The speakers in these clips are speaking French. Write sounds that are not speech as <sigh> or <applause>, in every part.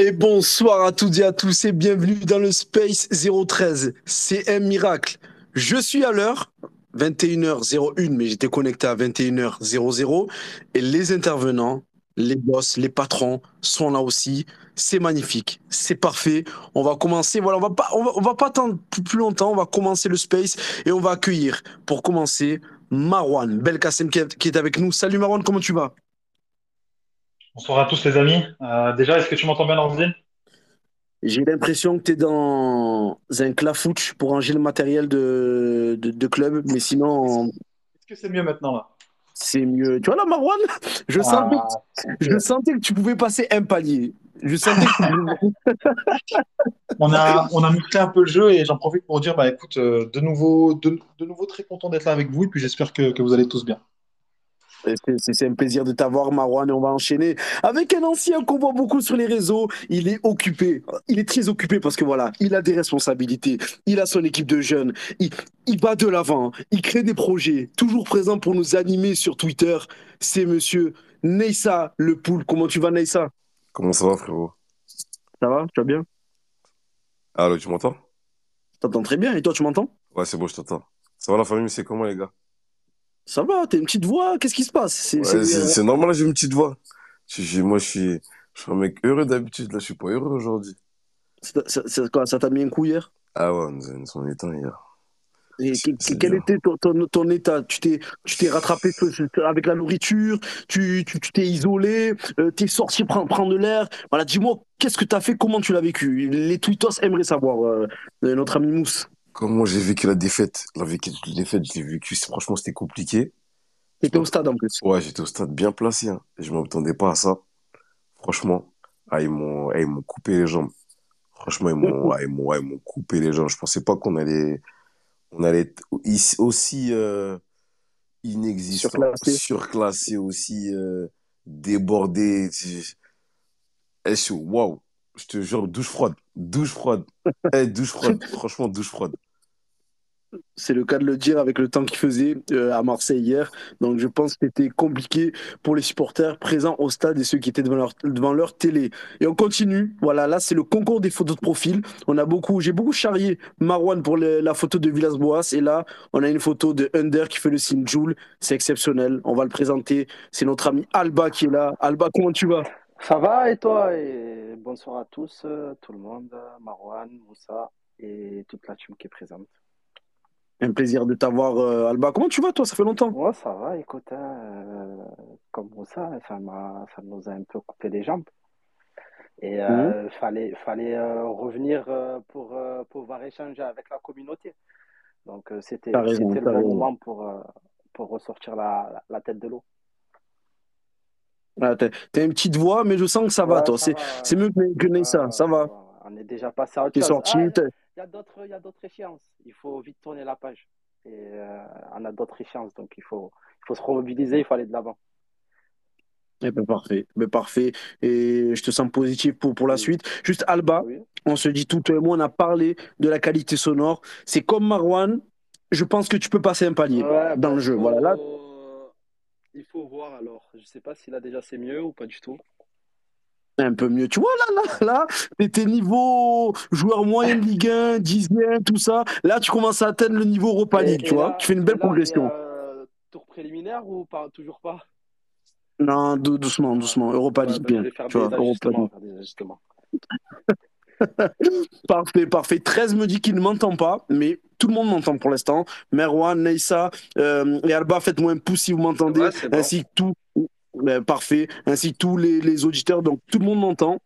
Et bonsoir à toutes et à tous et bienvenue dans le Space 013. C'est un miracle. Je suis à l'heure, 21h01, mais j'étais connecté à 21h00. Et les intervenants, les boss, les patrons sont là aussi. C'est magnifique, c'est parfait. On va commencer. Voilà, on va pas, on va, pas attendre plus, longtemps. On va commencer le space et on va accueillir, pour commencer, Marwan Belkacem qui est avec nous. Salut Marwan, comment tu vas? Bonsoir à tous les amis. Euh, déjà, est-ce que tu m'entends bien, Nordine? J'ai l'impression que tu es dans un clafouche pour ranger le matériel de, de, de club, mais sinon, est-ce que c'est mieux maintenant là? c'est mieux. Tu vois là, Marwan, je sentais, Ah, je sentais que tu pouvais passer un palier. Je sentais que tu... <laughs> On a, on a musclé un peu le jeu et j'en profite pour dire, bah écoute, euh, de nouveau, de, de nouveau très content d'être là avec vous et puis j'espère que, que vous allez tous bien. C'est un plaisir de t'avoir, Marwan, et on va enchaîner avec un ancien qu'on voit beaucoup sur les réseaux. Il est occupé. Il est très occupé parce que voilà, il a des responsabilités. Il a son équipe de jeunes. Il, il va de l'avant. Il crée des projets. Toujours présent pour nous animer sur Twitter. C'est monsieur Neissa Le Poule. Comment tu vas, Neissa? Comment ça va, frérot? Ça va? Tu vas bien? Allô, tu m'entends? Je t'entends très bien. Et toi, tu m'entends? Ouais, c'est bon, je t'entends. Ça va la famille, c'est comment, les gars? Ça va? T'as une petite voix? Qu'est-ce qui se passe? C'est. Ouais, c'est normal, j'ai une petite voix. Moi, je suis, je suis un mec heureux d'habitude, là, je suis pas heureux aujourd'hui. Ça t'a mis un coup hier? Ah ouais, nous avons son éteint hier. Et quel dur. était ton, ton, ton état? Tu t'es, rattrapé avec la nourriture, tu, tu, tu t'es isolé, euh, t'es sorti prendre, prendre de l'air. Voilà, dis-moi, qu'est-ce que t'as fait? Comment tu l'as vécu? Les tweetos aimeraient savoir, euh, euh, notre ami Mousse. Comment j'ai vécu la défaite? La vécu- la défaite, j'ai vécu, c'est- franchement, c'était compliqué. Je T'étais au stade en plus. Ouais, j'étais au stade bien placé, hein. Je m'attendais pas à ça. Franchement, ah, ils m'ont, ah, coupé les jambes. Franchement, ils m'ont, ah, ah, coupé les jambes. Je pensais pas qu'on allait, on allait être aussi, euh, inexistant, Surclassé. surclassé aussi, euh, débordé. Je- eh, je- Waouh, je te jure, douche froide, douche froide, eh, douche froide, <laughs> franchement, douche froide. C'est le cas de le dire avec le temps qu'il faisait euh, à Marseille hier. Donc je pense que c'était compliqué pour les supporters présents au stade et ceux qui étaient devant leur, télé. Et on continue. Voilà, là c'est le concours des photos de profil. On a beaucoup, j'ai beaucoup charrié Marwan pour la photo de Villas-Boas. Et là, on a une photo de Under qui fait le signe Joule. C'est exceptionnel. On va le présenter. C'est notre ami Alba qui est là. Alba, comment tu vas? Ça va et toi? Bonsoir à tous, euh, tout le monde, Marwan, Moussa et toute la team qui est présente. Un plaisir de t'avoir, euh, Alba. Comment tu vas, toi? Ça fait longtemps. Ouais, ça va, écoute, hein, euh, comme ça m'a, ça nous a un peu coupé les jambes. Et Mhm. euh, fallait, fallait euh, revenir pour pouvoir échanger avec la communauté. Donc c'était, le t'as bon raison. moment pour, pour ressortir la, la, tête de l'eau. Ah, t'as une petite voix, mais je sens que ça va, toi. ça C'est mieux que, que Ça ouais, va. On est déjà passé à autre T'es chose. sorti. Ah, il y a d'autres, il y a d'autres échéances. Il faut vite tourner la page. Et euh, on a d'autres échéances, donc il faut, il faut se remobiliser, il faut aller de l'avant. Eh ben, parfait, ben, parfait. Et je te sens positif pour, pour la Oui, suite. Juste Alba, oui. on se dit tout, toi et moi, on a parlé de la qualité sonore. C'est comme Marwan, je pense que tu peux passer un palier Ouais, dans le jeu. Voilà, là, il faut voir alors. Je sais pas si là déjà c'est mieux ou pas du tout. Un peu mieux. Tu vois, là, là, là, t'étais niveau joueur moyen de Ligue 1, dixième, tout ça. Là, tu commences à atteindre le niveau Europa League, tu vois. Tu fais une belle là, progression. tour préliminaire ou pas, toujours pas? Non, dou- doucement, doucement. Europa League, bah, bien. Tu vois, Europa League. <laughs> Parfait, parfait. 13 me dit qu'il ne m'entend pas, mais tout le monde m'entend pour l'instant. Merwan, Neissa euh, et Alba, faites-moi un pouce si vous m'entendez, Ouais, c'est bon. ainsi que tout. Ben, parfait, ainsi tous les, les auditeurs. Donc tout le monde m'entend.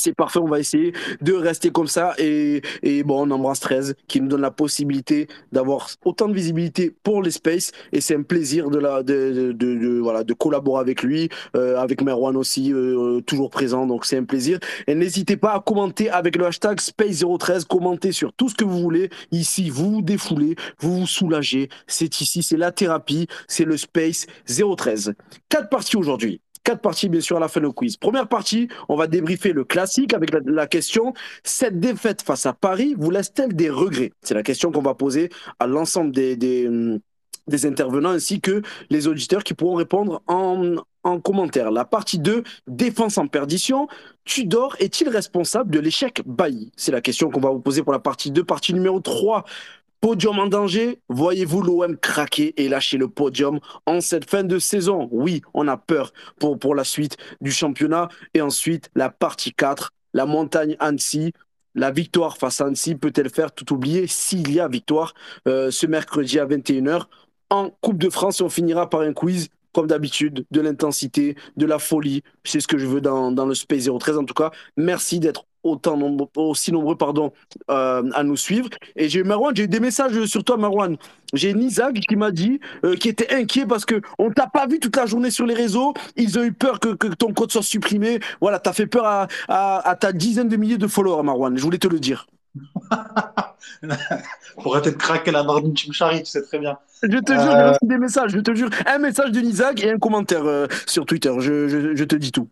C'est parfait, on va essayer de rester comme ça. Et, et bon, on embrasse 13 qui nous donne la possibilité d'avoir autant de visibilité pour les spaces. Et c'est un plaisir de, la, de, de- de- voilà, de collaborer avec lui, euh, avec Merwan aussi, euh, toujours présent. Donc c'est un plaisir. Et n'hésitez pas à commenter avec le hashtag Space013. Commentez sur tout ce que vous voulez. Ici, vous vous défoulez, vous vous soulagez. C'est ici, c'est la thérapie, c'est le Space 013. Quatre parties aujourd'hui. Quatre parties, bien sûr, à la fin du quiz. Première partie, on va débriefer le classique avec la, question cette défaite face à Paris vous laisse-t-elle des regrets? C'est la question qu'on va poser à l'ensemble hum, des intervenants ainsi que les auditeurs qui pourront répondre en, en commentaire. La partie 2, défense en perdition. Tudor est-il responsable de l'échec Bailly? C'est la question qu'on va vous poser pour la partie 2. Partie numéro 3, Podium en danger, voyez-vous l'OM craquer et lâcher le podium en cette fin de saison? Oui, on a peur pour, pour la suite du championnat. Et ensuite, la partie 4, la montagne Annecy. La victoire face à Annecy peut-elle faire tout oublier? S'il y a victoire euh, ce mercredi à 21h en Coupe de France On finira par un quiz comme d'habitude, de l'intensité, de la folie. C'est ce que je veux dans, dans le Space 013. En tout cas, merci d'être autant aussi nombreux pardon, euh, à nous suivre. Et j'ai Marwan, j'ai eu des messages sur toi, Marwan. J'ai Nizag qui m'a dit euh, qui était inquiet parce que on t'a pas vu toute la journée sur les réseaux. Ils ont eu peur que, que ton code soit supprimé. Voilà, tu as fait peur à, à, ta dizaine de milliers de followers, Marwan. Je voulais te le dire. <laughs> Pour être craqué la Nordin Chimchari, tu sais très bien. Je te jure, j'ai euh, reçu des messages. Je te jure, un message de Nizag et un commentaire euh, sur Twitter. Je, je, je, te dis tout.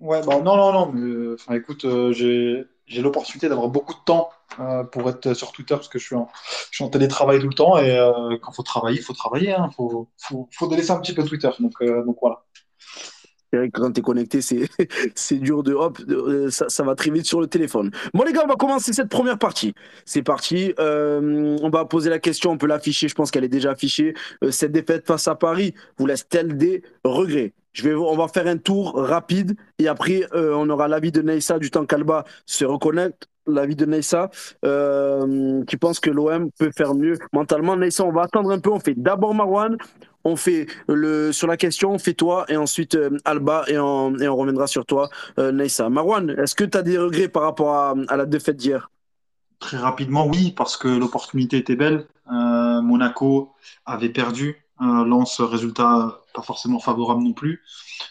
Ouais, bah, non, non, non. Mais, enfin, écoute, euh, j'ai l'opportunité d'avoir beaucoup de temps euh, pour être sur Twitter parce que je suis en, je suis en télétravail tout le temps et euh, quand il faut travailler, il faut travailler. Il hein. faut, faut, faut délaisser un petit peu Twitter. Donc, donc voilà. Quand tu es connecté, <laughs> c'est dur de hop, ça, ça, va très vite sur le téléphone. Bon, les gars, on va commencer cette première partie. C'est parti. Euh, on va poser la question, on peut l'afficher, je pense qu'elle est déjà affichée. Euh, cette défaite face à Paris vous laisse-t-elle des regrets? Je vais, On va faire un tour rapide et après, euh, on aura l'avis de Neissa du temps qu'Alba se reconnaître. L'avis de Neissa euh, qui pense que l'OM peut faire mieux mentalement. Neissa, on va attendre un peu. On fait d'abord Marwan, on fait le sur la question, on fait toi et ensuite euh, Alba et on, reviendra sur toi, euh. Marwan, est-ce que tu as des regrets par rapport à, la défaite d'hier? Très rapidement, oui, parce que l'opportunité était belle. Euh, Monaco avait perdu. Euh, Lance, résultat pas forcément favorable non plus.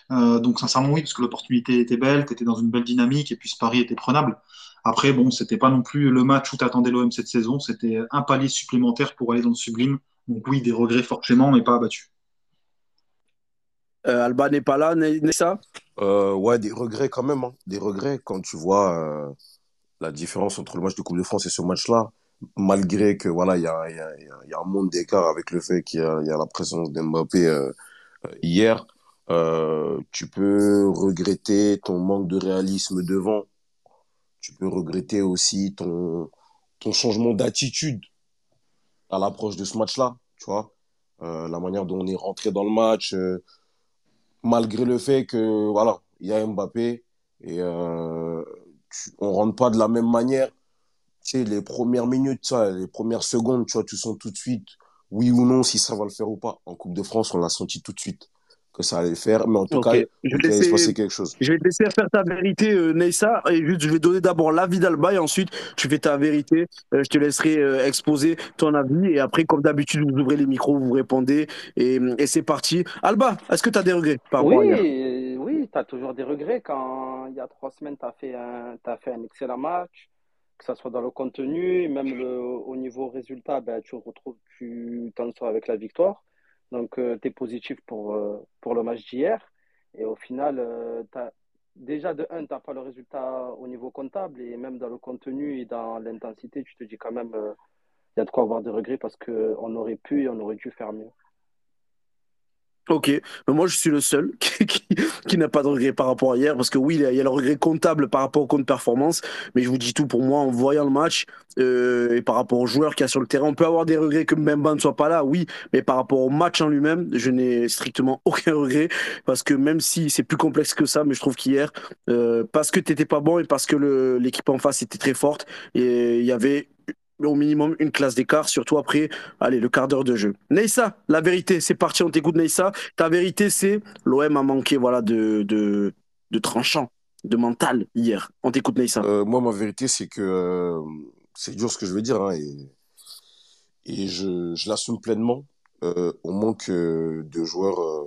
Donc sincèrement, oui, parce que l'opportunité était belle, tu étais dans une belle dynamique et puis ce pari était prenable. Après, bon, c'était pas non plus le match où t'attendais l'OM cette saison, c'était un palier supplémentaire pour aller dans le sublime. Donc oui, des regrets forcément, mais pas abattus. Euh, Alba n'est pas là, Nessa? Euh, Ouais, des regrets quand même. Hein. Des regrets quand tu vois euh, la différence entre le match de Coupe de France et ce match-là. Malgré que voilà, il y a, y, a, y a, un monde d'écart avec le fait qu'il y, y, a la présence d'Mbappé euh, hier. Euh, tu peux regretter ton manque de réalisme devant. Tu peux regretter aussi ton, ton changement d'attitude à l'approche de ce match-là, tu vois. Euh, la manière dont on est rentré dans le match, euh, malgré le fait que, voilà, il y a Mbappé et euh, rentre pas de la même manière. Tu sais, les premières minutes, les premières secondes, tu vois, tu sens tout de suite, oui ou non, si ça va le faire ou pas. En Coupe de France, on l'a senti tout de suite que ça allait faire. Mais en tout okay. cas, je vais, laisser, passer quelque chose. je vais te laisser faire ta vérité, euh, Neissa. Et juste, je vais donner d'abord l'avis d'Alba et ensuite, tu fais ta vérité. Euh, je te laisserai euh, exposer ton avis. Et après, comme d'habitude, vous ouvrez les micros, vous répondez. Et, et c'est parti. Alba, est-ce que tu as des regrets par Oui, oui tu as toujours des regrets. Quand il y a trois semaines, tu as, fait un, as fait un excellent match. Que ce soit dans le contenu, même le, au niveau résultat, ben, tu retrouves, tu t'en sors avec la victoire. Donc, euh, tu es positif pour, euh, pour le match d'hier. Et au final, euh, déjà de un, tu n'as pas le résultat au niveau comptable. Et même dans le contenu et dans l'intensité, tu te dis quand même, il y a de quoi avoir des regrets parce qu'on aurait pu et on aurait dû faire mieux. Ok, mais moi je suis le seul <laughs> qui, qui, qui n'a pas de regret par rapport à hier, parce que oui, il y a, le regret comptable par rapport au compte performance, mais je vous dis tout pour moi en voyant le match euh, et par rapport aux joueurs qu'il y a sur le terrain. On peut avoir des regrets que Mbemba ne soit pas là, oui, mais par rapport au match en lui-même, je n'ai strictement <laughs> aucun regret, parce que même si c'est plus complexe que ça, mais je trouve qu'hier, euh, parce que tu n'étais pas bon et parce que l'équipe en face était très forte, et il y avait au minimum une classe d'écart, surtout après allez, le quart d'heure de jeu. Neissa, la vérité, c'est parti, on t'écoute Neissa. Ta vérité, c'est l'OM a manqué voilà, de, de, tranchant, de mental hier. On t'écoute Neissa. Euh, moi, ma vérité, c'est que euh, c'est dur ce que je veux dire hein, et, je, l'assume pleinement. Euh, on manque de joueurs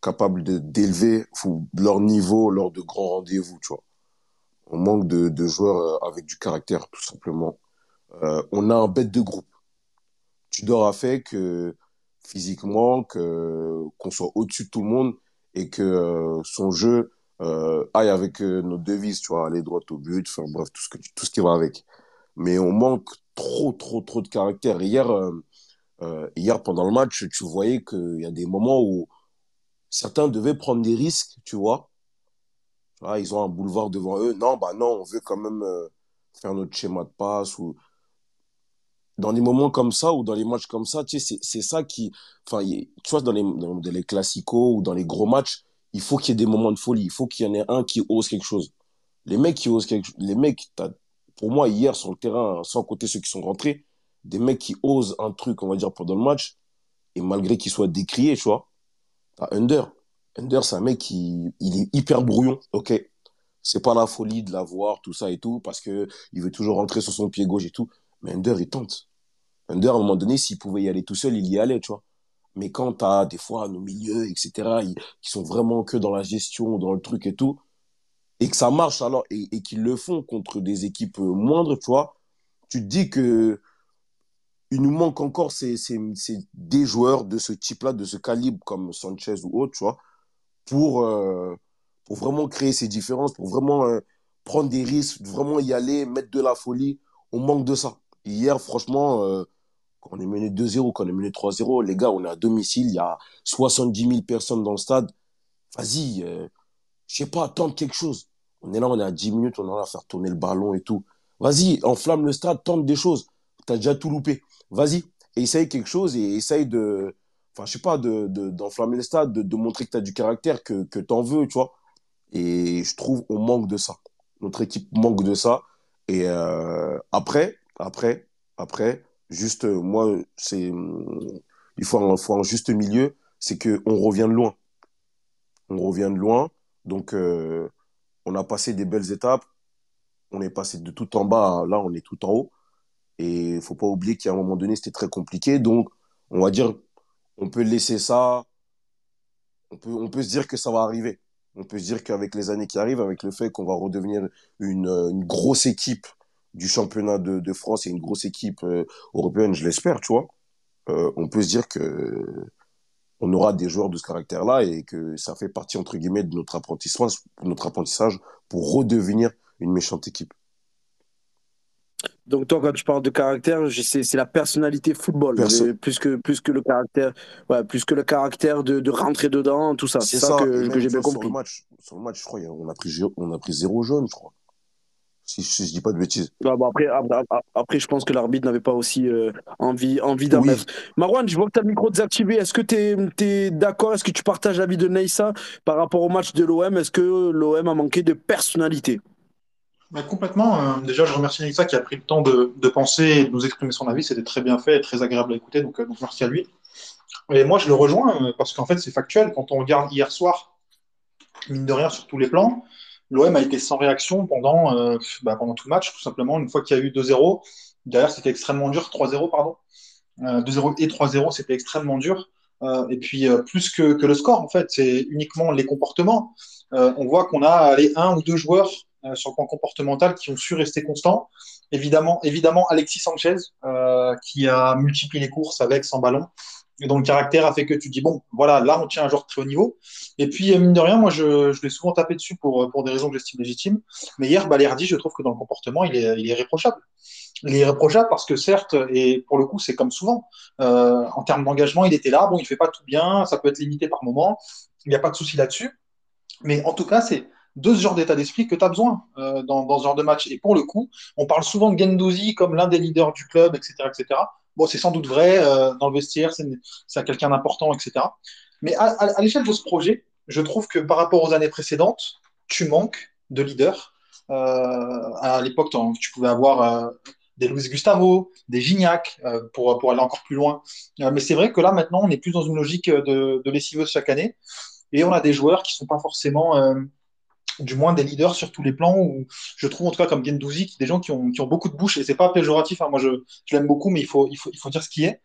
capables d'élever leur niveau lors de grands rendez-vous. On manque de, de joueurs avec du caractère, tout simplement euh, on a un bête de groupe. Tudor a fait que physiquement, que qu'on soit au-dessus de tout le monde et que euh, son jeu euh, aille avec nos devises, tu vois, aller droit au but, enfin bref, tout ce que tout ce qui va avec. Mais on manque trop, trop, trop de caractère. Hier, hier pendant le match, tu voyais qu'il y a des moments où certains devaient prendre des risques, tu vois. Ah, ils ont un boulevard devant eux. Non, bah non, on veut quand même faire notre schéma de passe dans des moments comme ça ou dans les matchs comme ça, tu sais, c'est ça qui, enfin, tu vois, dans les, dans les classicos ou dans les gros matchs, il faut qu'il y ait des moments de folie. Il faut qu'il y en ait un qui ose quelque chose. Les mecs qui osent quelque les mecs, pour moi, hier, sur le terrain, sans compter ceux qui sont rentrés, des mecs qui osent un truc, on va dire, pendant le match, et malgré qu'ils soient décriés, tu vois. Under. Under, c'est un mec qui, il est hyper brouillon, ok. C'est pas la folie de l'avoir, tout ça et tout, parce que il veut toujours rentrer sur son pied gauche et tout. Mais Under, il tente. Under, à un moment donné, s'il pouvait y aller tout seul, il y allait, tu vois. Mais quand tu as des fois nos milieux, etc., qui sont vraiment que dans la gestion, dans le truc et tout, et que ça marche alors, et, qu'ils le font contre des équipes moindres, tu vois, tu te dis que il nous manque encore des joueurs de ce type-là, de ce calibre, comme Sanchez ou autre, tu vois, pour, euh, pour vraiment créer ces différences, pour vraiment euh, prendre des risques, vraiment y aller, mettre de la folie. On manque de ça. Hier, franchement, euh, quand on est mené 2-0, quand on est mené 3-0, les gars, on est à domicile, il y a 70 000 personnes dans le stade. Vas-y, euh, je sais pas, tente quelque chose. On est là, on est à 10 minutes, on est là à faire tourner le ballon et tout. Vas-y, enflamme le stade, tente des choses. Tu as déjà tout loupé. Vas-y, essaye quelque chose et essaye de, enfin, je sais pas, de, d'enflammer le stade, de, montrer que tu as du caractère, que, que tu en veux, tu vois. Et je trouve on manque de ça. Notre équipe manque de ça. Et euh, après, après, après, juste, moi, c'est, il faut un, faut juste milieu, c'est qu'on revient de loin. On revient de loin. Donc, euh, on a passé des belles étapes. On est passé de tout en bas, là, on est tout en haut. Et il faut pas oublier qu'à un moment donné, c'était très compliqué. Donc, on va dire, on peut laisser ça. On peut, on peut se dire que ça va arriver. On peut se dire qu'avec les années qui arrivent, avec le fait qu'on va redevenir une, une, grosse équipe du championnat de, de, France et une grosse équipe euh, européenne, je l'espère, tu vois, euh, on peut se dire que on aura des joueurs de ce caractère-là et que ça fait partie, entre guillemets, de notre apprentissage, notre apprentissage pour redevenir une méchante équipe. Donc toi, quand tu parles de caractère, c'est la personnalité football, plus que plus que le caractère, ouais, plus que le caractère de, de rentrer dedans, tout ça. C'est ça, que, que j'ai bien compris. Sur le match, sur le match, je crois, on a pris on a pris zéro jaune, je crois. Si, je dis pas de bêtises. bon, après, après, je pense que l'arbitre n'avait pas aussi euh, envie, envie. Marwan, je vois que tu as le micro désactivé. Est-ce que tu es, es d'accord? Est-ce que tu partages l'avis de Neissa par rapport au match de l'OM Est-ce que l'OM a manqué de personnalité? Complètement. Euh, déjà, je remercie Neissa qui a pris le temps de, de, penser et de nous exprimer son avis. C'était très bien fait et très agréable à écouter. Donc, euh, donc merci à lui. Et moi, je le rejoins euh, parce qu'en fait, c'est factuel. Quand on regarde hier soir, mine de rien, sur tous les plans, l'OM a été sans réaction pendant, euh, bah, pendant tout le match, tout simplement. Une fois qu'il y a eu 2-0, derrière, c'était extrêmement dur. 3-0, pardon. Euh, 2-0 et 3-0, c'était extrêmement dur. Euh, et puis, plus que, que, le score, en fait, c'est uniquement les comportements. on voit qu'on a les un ou deux joueurs euh, sur le plan comportemental qui ont su rester constants. Évidemment, évidemment Alexis Sanchez, euh, qui a multiplié les courses avec, sans ballon, et dont le caractère a fait que tu dis, bon, voilà, là, on tient un joueur de très haut niveau. Et puis, euh, mine de rien, moi, je, je l'ai souvent tapé dessus pour, pour des raisons que j'estime légitimes. Mais hier, Balerdi, je trouve que dans le comportement, il est, il est irréprochable. Il est irréprochable parce que certes, et pour le coup, c'est comme souvent, euh, en termes d'engagement, il était là. Bon, il fait pas tout bien, ça peut être limité par moment. Il n'y a pas de souci là-dessus. Mais en tout cas, c'est de ce genre d'état d'esprit que tu as besoin euh, dans, dans, ce genre de match. Et pour le coup, on parle souvent de Gendouzi comme l'un des leaders du club, etc. etc. Bon, c'est sans doute vrai, euh, dans le vestiaire, c'est quelqu'un d'important, etc. Mais à, l'échelle de ce projet, je trouve que par rapport aux années précédentes, tu manques de leaders. Euh, à l'époque, tu pouvais avoir euh, des Luis Gustavo, des Gignac, pour, pour aller encore plus loin. Mais c'est vrai que là, maintenant, on est plus dans une logique de, de lessiveuse chaque année. Et on a des joueurs qui sont pas forcément du moins des leaders sur tous les plans, où je trouve en tout cas comme Gendouzi, des gens qui ont, qui ont beaucoup de bouche, et c'est pas péjoratif, hein, moi je, je l'aime beaucoup, mais il faut, il, faut, il faut dire ce qui est.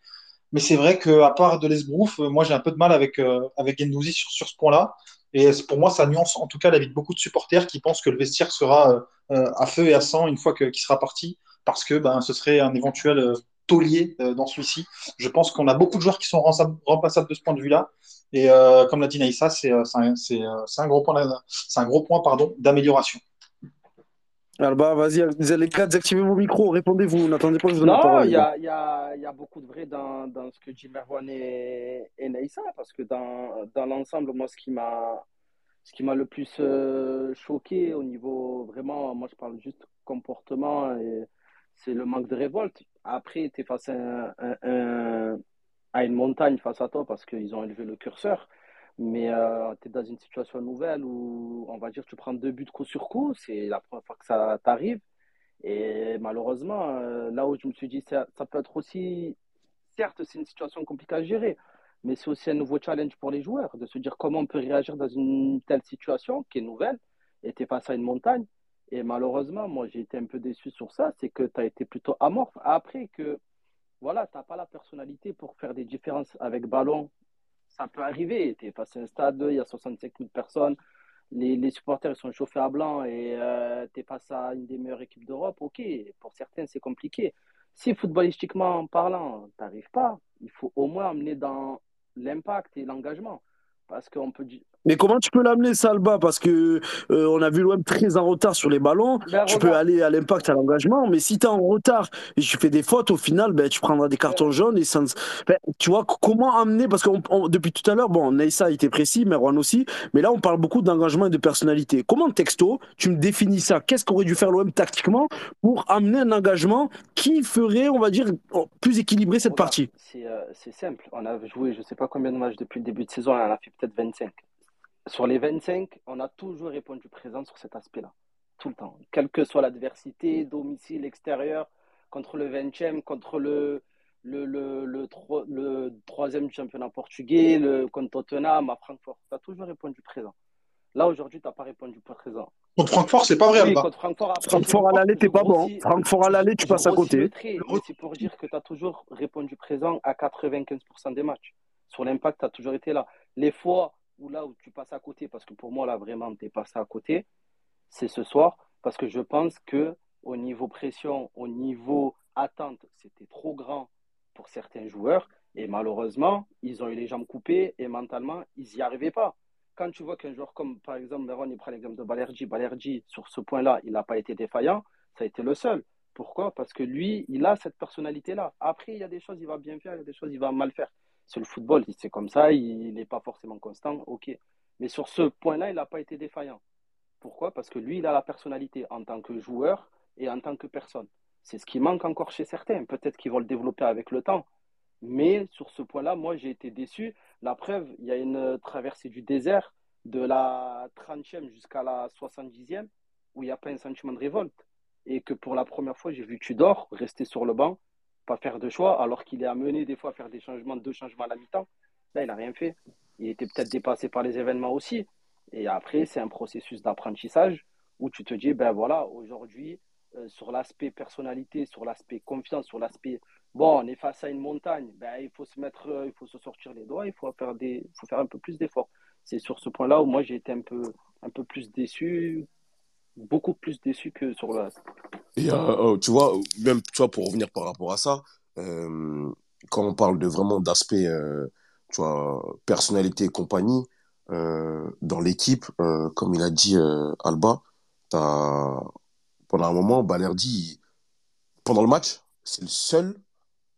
Mais c'est vrai qu'à part de l'Esbrouf, moi j'ai un peu de mal avec, euh, avec Gendouzi sur, sur ce point-là. Et pour moi, ça nuance en tout cas la vie de beaucoup de supporters qui pensent que le vestiaire sera euh, à feu et à sang une fois qu'il sera parti, parce que ben, ce serait un éventuel euh, taulier euh, dans celui-ci. Je pense qu'on a beaucoup de joueurs qui sont remplaçables de ce point de vue-là. Et euh, comme l'a dit Naïssa, c'est un, un, gros point, un gros point pardon, d'amélioration. Alba, vas-y, les gars, désactivez vos micros, répondez-vous, n'attendez pas que je vous donne la Non, il y a, il y a, il y a beaucoup de vrai dans, dans ce que dit Merwan et, et Naïssa, parce que dans, dans l'ensemble, moi, ce qui m'a, ce qui m'a le plus euh, choqué au niveau vraiment, moi, je parle juste comportement, c'est le manque de révolte. Après, tu es face à, un- un- un- à une montagne face à toi parce qu'ils ont élevé le curseur, mais tu es dans une situation nouvelle où, on va dire, tu prends deux buts coup sur coup, c'est la première fois que ça t'arrive. Et malheureusement, euh, là où je me suis dit, ça, ça peut être aussi, certes, c'est une situation compliquée à gérer, mais c'est aussi un nouveau challenge pour les joueurs, de se dire comment on peut réagir dans une telle situation qui est nouvelle, et tu es face à une montagne. Et malheureusement, moi, j'ai été un peu déçu sur ça, c'est que tu as été plutôt amorphe. Après que, voilà, tu n'as pas la personnalité pour faire des différences avec ballon. Ça peut arriver, tu es à un stade, il y a 65 000 personnes, les, supporters ils sont chauffés à blanc et euh, tu es face à une des meilleures équipes d'Europe, ok, pour certains c'est compliqué. Si footballistiquement parlant, tu n'arrives pas, il faut au moins amener dans l'impact et l'engagement. Parce qu'on peut. Mais comment tu peux l'amener, Salba? Parce que euh, on a vu l'OM très en retard sur les ballons. Ben, Tu peux aller à l'impact, à l'engagement, mais si tu es en retard et tu fais des fautes, au final, ben, tu prendras des cartons jaunes. Et ne- ben, tu vois, comment amener? Parce que depuis tout à l'heure, bon, Naïssa a été précis, Merwan aussi, mais là, on parle beaucoup d'engagement et de personnalité. Comment, texto, tu me définis ça? Qu'est-ce qu'aurait dû faire l'OM tactiquement pour amener un engagement qui ferait, on va dire, plus équilibré cette regarde, partie? c'est euh, c'est simple. On a joué je sais pas combien de matchs depuis le début de saison, on en a fait peut-être 25. Sur les 25, on a toujours répondu présent sur cet aspect-là. Tout le temps. Quelle que soit l'adversité, domicile, extérieur, contre le 20e, contre le, le, le, le, tro- le troisième du championnat portugais, le, contre Tottenham, à Francfort. Tu as toujours répondu présent. Là, aujourd'hui, tu n'as pas répondu présent. Contre Francfort, c'est pas vrai, Oui, contre Francfort, après, Francfort à l'aller, t'es pas bon. grossis, Francfort à l'aller, tu passes à côté. c'est pour dire que tu as toujours répondu présent à 95% des matchs. Sur l'impact, tu as toujours été là. Les fois où là où tu passes à côté, parce que pour moi, là, vraiment, tu es passé à côté, c'est ce soir, parce que je pense que au niveau pression, au niveau attente, c'était trop grand pour certains joueurs, et malheureusement, ils ont eu les jambes coupées, et mentalement, ils n'y arrivaient pas. Quand tu vois qu'un joueur comme, par exemple, Meron, il prend l'exemple de Balerji, Balerji, sur ce point-là, il n'a pas été défaillant, ça a été le seul. Pourquoi? Parce que lui, il a cette personnalité-là. Après, il y a des choses, il va bien faire, il y a des choses, il va mal faire. C'est le football, c'est comme ça, il n'est pas forcément constant, ok. Mais sur ce point-là, il n'a pas été défaillant. Pourquoi? Parce que lui, il a la personnalité en tant que joueur et en tant que personne. C'est ce qui manque encore chez certains. Peut-être qu'ils vont le développer avec le temps. Mais sur ce point-là, moi, j'ai été déçu. La preuve, il y a une traversée du désert de la 30e jusqu'à la 70e où il n'y a pas un sentiment de révolte. Et que pour la première fois, j'ai vu Tudor rester sur le banc, pas faire de choix, alors qu'il est amené des fois à faire des changements, deux changements à la mi-temps. Là, il n'a rien fait. Il était peut-être dépassé par les événements aussi. Et après, c'est un processus d'apprentissage où tu te dis, ben voilà, aujourd'hui, euh, sur l'aspect personnalité, sur l'aspect confiance, sur l'aspect, bon, on est face à une montagne, ben, il faut se mettre, euh, il faut se sortir les doigts, il faut faire, des, faut faire un peu plus d'efforts. C'est sur ce point-là où moi, j'ai été un peu, un peu plus déçu, beaucoup plus déçu que sur reste. Et, euh, oh, tu vois, même tu vois, pour revenir par rapport à ça, euh, quand on parle de vraiment d'aspect, euh, tu vois, personnalité et compagnie, euh, dans l'équipe, euh, comme il a dit euh, Alba, t'as, pendant un moment, Balerdi, pendant le match, c'est le seul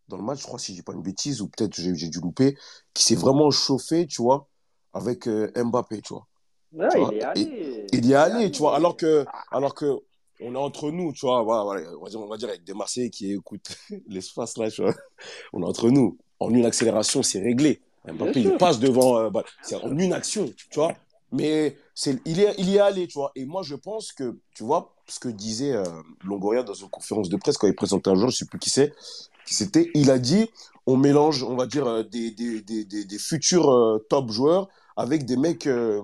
dans le match, je crois, si dis pas une bêtise, ou peut-être j'ai j'ai dû louper, qui s'est vraiment chauffé, tu vois, avec euh, Mbappé, tu vois. Ouais, il vois. est Et allé. il y Il est est allé, tu vois, alors que, alors que on est entre nous, tu vois, voilà, voilà, on va dire, on va dire avec des Marseillais qui écoutent <laughs> l'espace là, tu vois, on est entre nous. En une accélération, c'est réglé. Mbappé, il passe devant, euh, bah, c'est en une action, tu vois. Mais c'est, il est, il y est allé, tu vois. Et moi, je pense que, tu vois, ce que disait euh, Longoria dans une conférence de presse quand il présentait un joueur, je sais plus qui c'est, qui c'était, il a dit, on mélange, on va dire, euh, des, des, des, des, des futurs euh, top joueurs avec des mecs, euh,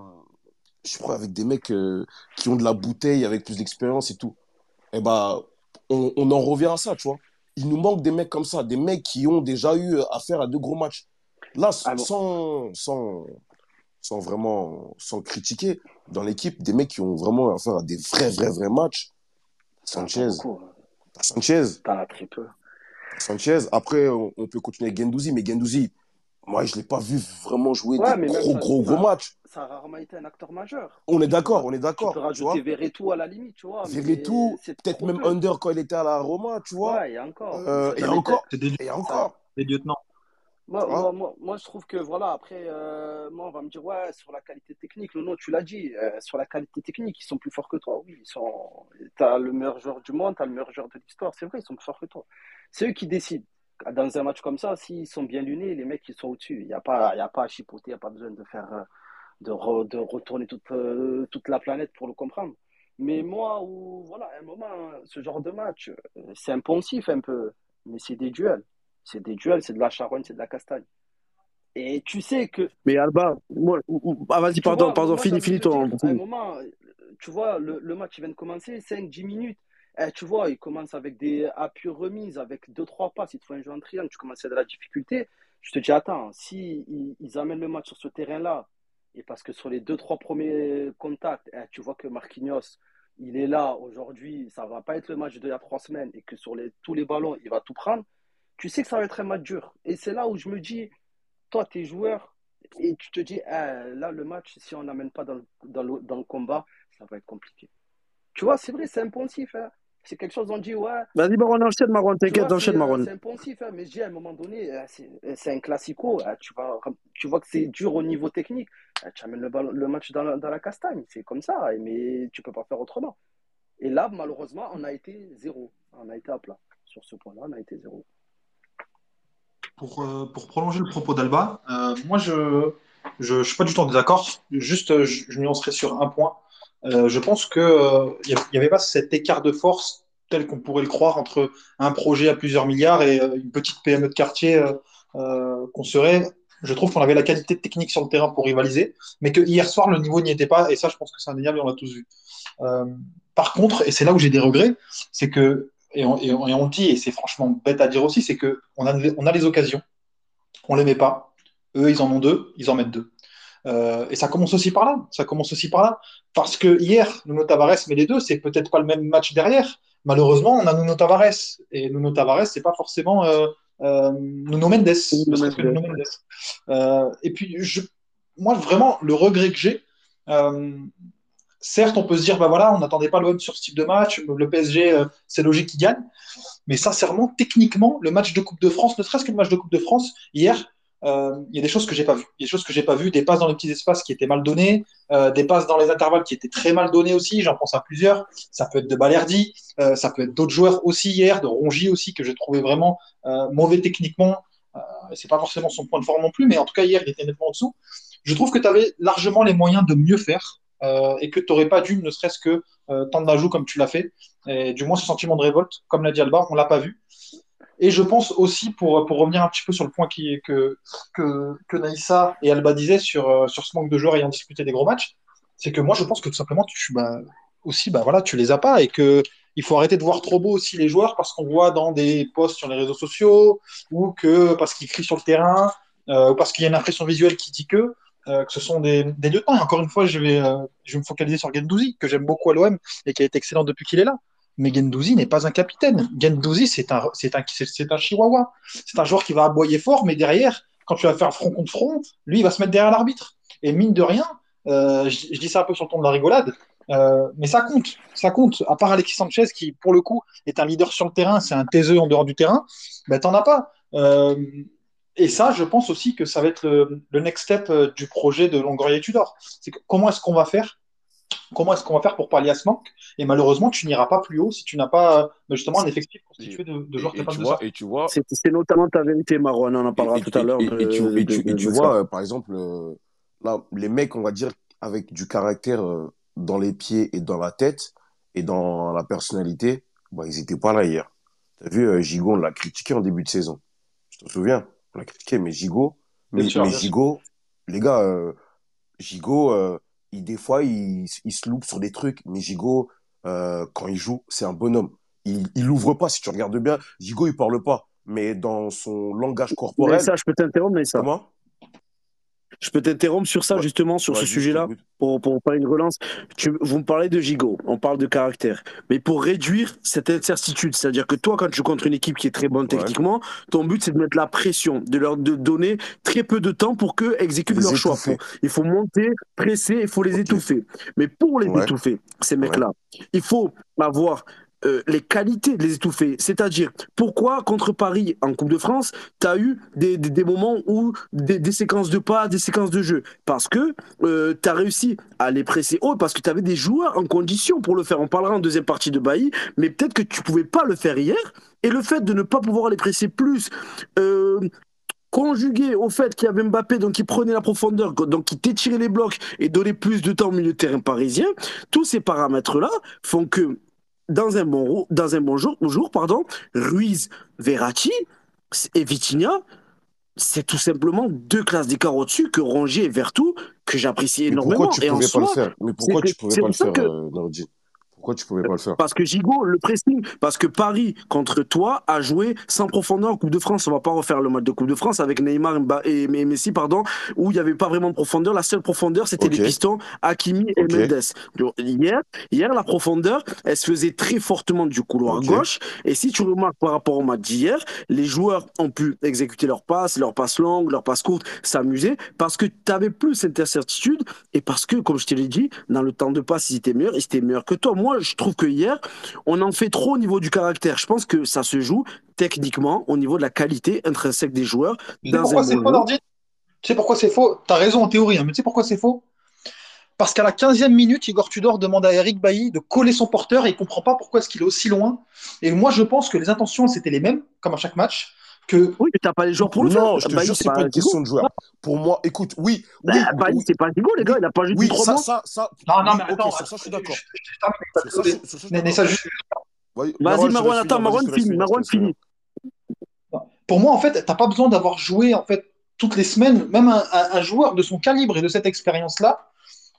je crois, avec des mecs euh, qui ont de la bouteille, avec plus d'expérience et tout. Et bah, on, on en revient à ça, tu vois. Il nous manque des mecs comme ça, des mecs qui ont déjà eu affaire à de gros matchs. Là, Ah sans, sans, sans vraiment, sans critiquer, dans l'équipe, des mecs qui ont vraiment affaire à des vrais, vrais, vrais matchs. Sanchez, t'as Sanchez, T'en as très peu. Sanchez. Après, on, on peut continuer avec Gendouzi, mais Gendouzi, Moi, je l'ai pas vu vraiment jouer Ouais, des gros, ça, gros, gros ça, matchs. ça a rarement été un acteur majeur. On est d'accord, on est tu peux d'accord, tu rajouter. Verretou à la limite, tu vois, Verretou, peut-être même peu. under quand il était à la Roma, tu vois. Ouais, et encore. Euh, et encore, des, et encore, des lieutenants. moi, moi, moi, je trouve que voilà, après, euh, moi, on va me dire, ouais, sur la qualité technique, non, non, tu l'as dit, euh, sur la qualité technique, ils sont plus forts que toi. Oui, ils sont. T'as le meilleur joueur du monde, t'as le meilleur joueur de l'histoire, c'est vrai, ils sont plus forts que toi. C'est eux qui décident. Dans un match comme ça, s'ils sont bien lunés, les mecs, ils sont au-dessus. Il n'y a pas, y a pas à chipoter, il n'y a pas besoin de faire, euh, de, re- de retourner toute, euh, toute la planète pour le comprendre. Mais moi, où, voilà, à un moment, ce genre de match, euh, c'est impensif un peu, mais c'est des duels. C'est des duels, c'est de la charogne, c'est de la castagne. Et tu sais que, Mais Alba, moi, ah, vas-y, pardon, vois, pardon, moi finis te toi. dire, à un moment, tu vois, le, le match il vient de commencer, 5-10 minutes. Eh, tu vois, il commence avec des appuis remises, avec 2-3 passes, il te faut un jeu en triangle, tu commences à de la difficulté. Je te dis, attends, si ils, amènent le match sur ce terrain-là, et parce que sur les 2-3 premiers contacts, eh, tu vois que Marquinhos, il est là aujourd'hui, ça va pas être le match d'il y a 3 semaines, et que sur les, tous les ballons, il va tout prendre, tu sais que ça va être un match dur. Et c'est là où je me dis, toi, t'es joueur, et tu te dis, ah, là, le match, si on n'amène pas dans le, dans, le, dans le combat, ça va être compliqué. Tu vois, c'est vrai, c'est impensif. Hein. C'est quelque chose, on dit, ouais. Vas-y, Marwan, enchaîne, Marwan, Tu t'inquiète, vois, enchaîne, c'est euh, c'est impensif. Hein. Mais je dis, à un moment donné, euh, c'est c'est un classico. hein. Tu, vas, tu vois que c'est dur au niveau technique. euh, Tu amènes le, match dans la, dans la castagne. C'est comme ça. Mais tu peux pas faire autrement. Et là, malheureusement, on a été zéro. On a été à plat. Sur ce point-là, on a été zéro. Pour, euh, pour prolonger le propos d'Alba, euh, moi je je, je suis pas du tout en désaccord. Juste, euh, je, je nuancerai sur un point. Euh, je pense que euh, il n'y avait pas cet écart de force tel qu'on pourrait le croire entre un projet à plusieurs milliards et euh, une petite PME de quartier euh, euh, qu'on serait. Je trouve qu'on avait la qualité technique sur le terrain pour rivaliser, mais que hier soir le niveau n'y était pas. Et ça, je pense que c'est indéniable on l'a tous vu. Euh, par contre, et c'est là où j'ai des regrets, c'est que et on, le dit, et c'est franchement bête à dire aussi, c'est que on a, les occasions, on les met pas. Eux, ils en ont deux, ils en mettent deux. Euh, et ça commence aussi par là. Ça commence aussi par là. Parce que hier, Nuno Tavares met les deux, c'est peut-être pas le même match derrière. Malheureusement, on a Nuno Tavares. Et Nuno Tavares, c'est pas forcément euh, euh, Nuno Mendes. Nuno ne serait-ce que Mendes. Nuno Mendes. Et puis, je, moi, vraiment, le regret que j'ai, certes, on peut se dire, bah voilà, on n'attendait pas l'OM sur ce type de match. Le PSG, c'est logique qu'il gagne. Mais sincèrement, techniquement, le match de Coupe de France, ne serait-ce que le match de Coupe de France, hier, euh, il y a des choses que j'ai pas vues. Il y a des choses que j'ai pas vues, des passes dans les petits espaces qui étaient mal données, euh, des passes dans les intervalles qui étaient très mal données aussi. J'en pense à plusieurs. Ça peut être de Balerdi, euh, ça peut être d'autres joueurs aussi hier, de Rongi aussi que j'ai trouvé vraiment mauvais techniquement. C'est pas forcément son point de forme non plus, mais en tout cas hier il était nettement en dessous. Je trouve que tu avais largement les moyens de mieux faire et que tu n'aurais pas dû, ne serait-ce que tendre la joue comme tu l'as fait. Et du moins ce sentiment de révolte, comme l'a dit Alba, on l'a pas vu. Et je pense aussi, pour, pour revenir un petit peu sur le point que, que, que Naïssa et Alba disaient sur, euh, sur ce manque de joueurs ayant disputé des gros matchs, c'est que moi je pense que tout simplement tu, bah, aussi bah, voilà, tu les as pas et que il faut arrêter de voir trop beau aussi les joueurs parce qu'on voit dans des posts sur les réseaux sociaux ou que parce qu'ils crient sur le terrain euh, ou parce qu'il y a une impression visuelle qui dit que euh, que ce sont des, des lieutenants. Encore une fois, je vais, je vais me focaliser sur Gendouzi, que j'aime beaucoup à l'OM et qui a été excellent depuis qu'il est là. Mais Gendouzi n'est pas un capitaine. Gendouzi, c'est un, un, un chihuahua. C'est un joueur qui va aboyer fort, mais derrière, quand tu vas faire front contre front, lui, il va se mettre derrière l'arbitre. Et mine de rien, euh, je, dis ça un peu sur le ton de la rigolade, euh, mais ça compte. Ça compte. À part Alexis Sanchez, qui, pour le coup, est un leader sur le terrain, c'est un taiseux en dehors du terrain, ben, t'en as pas. Euh, et ça, je pense aussi que ça va être le, next step du projet de Longoria et Tudor. C'est comment est-ce qu'on va faire Comment est-ce qu'on va faire pour pallier à ce manque? Et malheureusement, tu n'iras pas plus haut si tu n'as pas euh, justement un effectif constitué de, de joueurs Et, et capables tu de vois, ça. et tu vois, C'est c'est notamment ta vérité, Marwan. On en parlera et- tout à l'heure. et- de- et tu, et tu, de- et tu de vois, euh, par exemple, euh, là, les mecs, on va dire, avec du caractère euh, dans les pieds et dans la tête et dans la personnalité, bah, ils étaient pas là hier. T'as vu, euh, Gigot, on l'a critiqué en début de saison. Je te souviens, on l'a critiqué, mais Gigot, mais. Gigot, les gars, euh, Gigot, euh, il, des fois, il, il se loupe sur des trucs, mais Gigot, euh, quand il joue, c'est un bonhomme. Il, il ouvre pas, si tu regardes bien. Gigot, il parle pas, mais dans son langage Mais corporel, ça, je peux t'interrompre, mais ça. comment? Je peux t'interrompre sur ça, Ouais. justement, sur ce sujet-là, pour, pour faire une relance. Tu, vous me parlez de gigot, on parle de caractère. Mais pour réduire cette incertitude, c'est-à-dire que toi, quand tu contre une équipe qui est très bonne Ouais. techniquement, ton but, c'est de mettre la pression, de leur de donner très peu de temps pour qu'eux exécutent Les leur choix. étouffer. Il faut monter, presser, il faut les étouffer. Mais pour les étouffer, ces mecs-là, il faut avoir euh, les qualités de les étouffer. C'est-à-dire, pourquoi contre Paris en Coupe de France, tu as eu des, des, moments où des, des séquences de pas, des séquences de jeu? Parce que tu as réussi à les presser haut, parce que tu avais des joueurs en condition pour le faire. On parlera en deuxième partie de Bailly, mais peut-être que tu pouvais pas le faire hier. Et le fait de ne pas pouvoir les presser plus, euh, conjugué au fait qu'il y avait Mbappé donc qui prenait la profondeur, donc qui t'étirait les blocs et donnait plus de temps au milieu de terrain parisien, tous ces paramètres-là font que dans un bon, dans un bon jour, jour pardon, Ruiz, Verratti et Vitinha, c'est tout simplement deux classes d'écart au-dessus que Rongier et Vertou, que j'apprécie énormément. pourquoi tu et en pouvais pas le soi, faire? Mais pourquoi tu pouvais pas le faire, que- euh, Pourquoi tu pouvais pas le faire? Parce que Gigot, le pressing, parce que Paris contre toi a joué sans profondeur en Coupe de France. On va pas refaire le match de Coupe de France avec Neymar et Messi, pardon, où il y avait pas vraiment de profondeur. La seule profondeur, c'était les pistons Hakimi et. Mendes. Donc, Hier, hier, la profondeur, elle se faisait très fortement du couloir gauche. Et si tu remarques par rapport au match d'hier, les joueurs ont pu exécuter leurs passes, leurs passes longues, leurs passes courtes, s'amuser, parce que tu avais plus cette incertitude et parce que, comme je te l'ai dit, dans le temps de passe, ils étaient meilleurs, ils étaient meilleurs que toi. Moi, je trouve que hier, on en fait trop au niveau du caractère. Je pense que ça se joue techniquement au niveau de la qualité intrinsèque des joueurs. Tu sais pourquoi c'est faux, Tu sais pourquoi c'est faux? T'as raison en théorie, hein, mais tu sais pourquoi c'est faux? Parce qu'à la 15e minute, Igor Tudor demande à Eric Bailly de coller son porteur et il comprend pas pourquoi est-ce qu'il est aussi loin. Et moi, je pense que les intentions, c'était les mêmes, comme à chaque match. Que Oui, mais t'as pas les joueurs pour le faire. Non, je te Bailly, jure, c'est pas une Gigot. question de joueur. Pour moi, écoute, oui, oui, Bah, Bailly, oui, c'est pas Gigot, les gars. Il a pas joué oui, depuis ça, ça, ça. Non, non, mais attends, sur ça, je suis d'accord. ça, je- Vas-y, Marwan, attends, Marwan te Marwan finit. Pour moi, en fait, t'as pas besoin d'avoir joué en fait toutes les semaines. Même un, un- un joueur de son calibre et de cette expérience-là,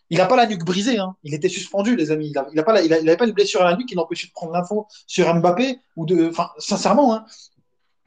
il n'a pas la nuque brisée. hein. Il était suspendu, les amis. Il n'avait pas, la- il a- il avait pas une blessure à la nuque qui l'empêchait de prendre l'info sur Mbappé ou de. Enfin, sincèrement, hein,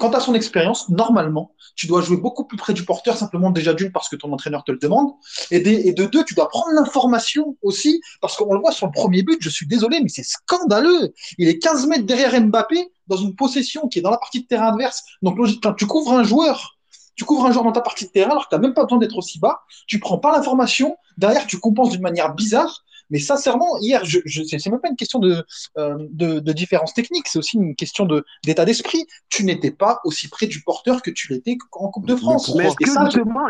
quant à son expérience, normalement, tu dois jouer beaucoup plus près du porteur, simplement déjà d'une parce que ton entraîneur te le demande, et, de deux, tu dois prendre l'information aussi, parce qu'on le voit sur le premier but, je suis désolé, mais c'est scandaleux. Il est 15 mètres derrière Mbappé dans une possession qui est dans la partie de terrain adverse. Donc, logique, quand tu couvres un joueur, tu couvres un joueur dans ta partie de terrain alors que tu n'as même pas besoin d'être aussi bas, tu prends pas l'information, derrière tu compenses d'une manière bizarre. Mais sincèrement, hier, je, je, c'est même pas une question de, euh, de, de différence technique, c'est aussi une question de- d'état d'esprit. Tu n'étais pas aussi près du porteur que tu l'étais en Coupe de France. Mais est-ce que ça,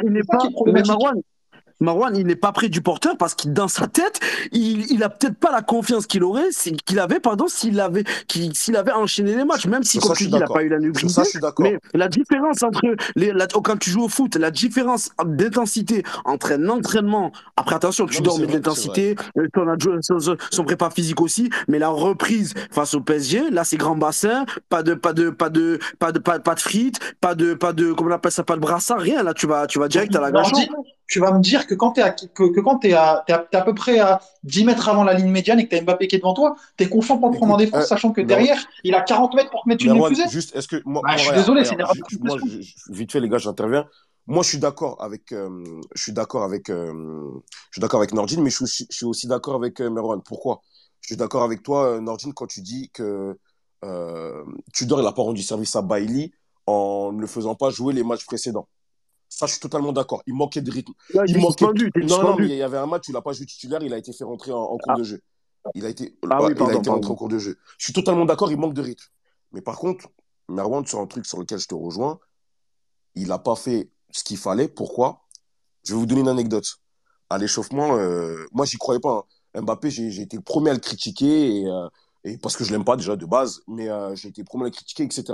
il n'est pas. Mais problématique. Marwan, il n'est pas près du porteur parce que dans sa tête, il, il a peut-être pas la confiance qu'il aurait, si- qu'il avait, pardon, s'il avait, qu'il- s'il avait enchaîné les matchs, même si, comme ça, tu dis, il n'a pas eu la nuque Sur ça, brisée. je suis d'accord. Mais la différence entre les, la- quand tu joues au foot, la différence d'intensité entre un entraînement, après attention, tu Non, dors mais de l'intensité, euh, son, son- son prépa physique aussi, mais la reprise face au PSG, là c'est grand bassin, pas de, pas de, pas de, pas de, pas, pas de frites, pas de, pas de, comment on appelle ça, pas de brassard, rien. Là tu vas, tu vas direct à la gâchon. Tu vas me dire que quand tu es, à, que, que quand t'es à, t'es à, peu près à 10 mètres avant la ligne médiane et que tu as Mbappé qui est devant toi, tu es confiant pour le prendre en défense, euh, sachant que derrière, il a 40 mètres pour te mettre une Merwan, fusée. juste, est-ce que moi, Bah, je suis désolé, c'est moi, vite fait, les gars, j'interviens. Moi, je suis d'accord avec, euh, je suis d'accord avec, euh, je suis d'accord avec Nordine, mais je suis, je suis aussi d'accord avec Merwan. Pourquoi? Je suis d'accord avec toi, Nordine, quand tu dis que Tudor, il n'a pas rendu service à Bailly en ne le faisant pas jouer les matchs précédents. Ça, je suis totalement d'accord. Il manquait de rythme. Là, il Il manquait. suspendu, Non, non, mais il y avait un match il n'a pas joué titulaire, il a été fait rentrer en, en cours Ah. de jeu. Il a été, Ah oui, il a pardon, été rentré pardon. en cours de jeu. Je suis totalement d'accord, il manque de rythme. Mais par contre, Merwan, sur un truc sur lequel je te rejoins, il n'a pas fait ce qu'il fallait. Pourquoi? Je vais vous donner une anecdote. À l'échauffement, euh, moi, j'y croyais pas. hein. Mbappé, j'ai j'ai été le premier à le critiquer, et, euh, et parce que je l'aime pas déjà de base, mais euh, j'ai été le premier à le critiquer, etc.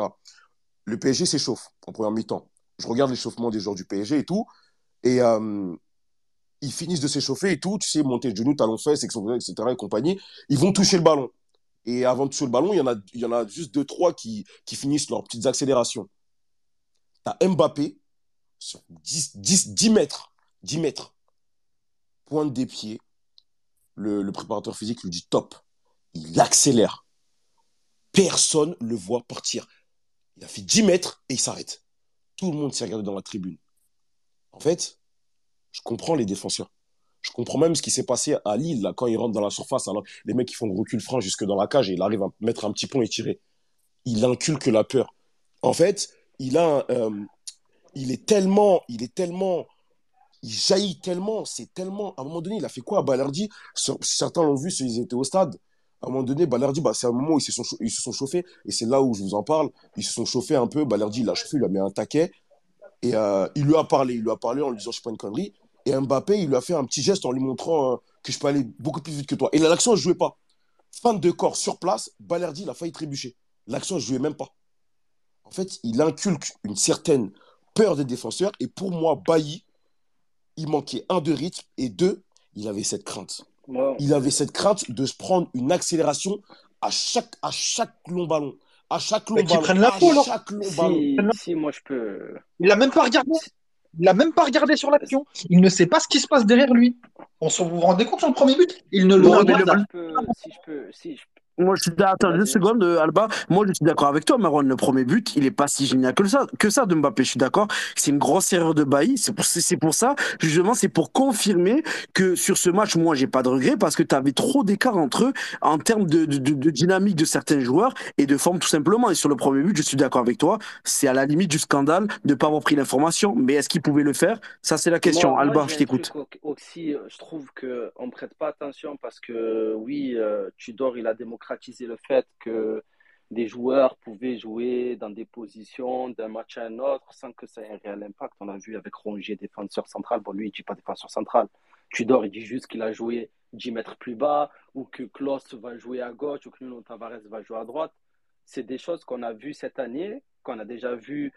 Le PSG s'échauffe en première mi-temps. Je regarde l'échauffement des joueurs du PSG et tout, et euh, ils finissent de s'échauffer et tout, tu sais, monter le genou, talon fesses, etc., et compagnie. Ils vont toucher le ballon. Et avant de toucher le ballon, il y en a, juste deux, trois qui, finissent leurs petites accélérations. T'as Mbappé sur 10, 10, 10 mètres, 10 mètres, pointe des pieds. Le, le préparateur physique lui dit top. Il accélère. Personne le voit partir. Il a fait 10 mètres et il s'arrête. Tout le monde s'est regardé dans la tribune. En fait, Je comprends les défenseurs. Je comprends même ce qui s'est passé à Lille, là, quand il rentre dans la surface. Alors, les mecs, ils font recul franc jusque dans la cage et il arrive à mettre un petit pont et tirer. Il inculque la peur. En fait, il a, euh, il est tellement, il est tellement, il jaillit tellement, c'est tellement. À un moment donné, il a fait quoi? À Balerdi Certains l'ont vu, ils étaient au stade. À un moment donné, Balerdi, bah, c'est un moment où ils se, sont, chauffés, et c'est là où je vous en parle. Ils se sont chauffés un peu. Balerdi, il a chauffé, il a mis un taquet, et euh, il lui a parlé. Il lui a parlé en lui disant, je suis pas une connerie. Et Mbappé, il lui a fait un petit geste en lui montrant euh, que je peux aller beaucoup plus vite que toi. Et l'action, ne jouait pas. Fin de corps sur place, Balerdi, il a failli trébucher. L'action, ne jouait même pas. En fait, il inculque une certaine peur des défenseurs. Et pour moi, Bailly, il manquait un de rythme et deux, il avait cette crainte. Il avait cette crainte de se prendre une accélération à chaque, à chaque long ballon. À chaque long ballon. la à chaque long si, si, moi je peux. Il a même pas regardé. Il n'a même pas regardé sur l'action. Il ne sait pas ce qui se passe derrière lui. On se vous, rendez compte sur le premier but? Il ne le regarde pas. Si je peux, si je moi, je suis Attends, une seconde, euh, Alba. Moi, je suis d'accord avec toi, Marwan. Le premier but, il est pas si génial que ça, que ça de Mbappé. Je suis d'accord. C'est une grosse erreur de Bailly. C'est pour, c'est pour ça, justement, c'est pour confirmer que sur ce match, moi, j'ai pas de regret parce que tu avais trop d'écart entre eux en termes de, de, de, dynamique de certains joueurs et de forme, tout simplement. Et sur le premier but, je suis d'accord avec toi. C'est à la limite du scandale de pas avoir pris l'information. Mais est-ce qu'il pouvait le faire? Ça, c'est la question. Alba, je t'écoute. Aussi, euh, je trouve que on prête pas attention parce que, oui, euh, Tudor, il a démocratisé le fait que des joueurs pouvaient jouer dans des positions d'un match à un autre sans que ça ait un réel impact. On a vu avec Rongier, défenseur central. Bon, lui, il dit pas défenseur central. Tudor, il dit juste qu'il a joué 10 mètres plus bas, ou que Klaus va jouer à gauche, ou que Nuno Tavares va jouer à droite. C'est des choses qu'on a vues cette année, qu'on a déjà vues.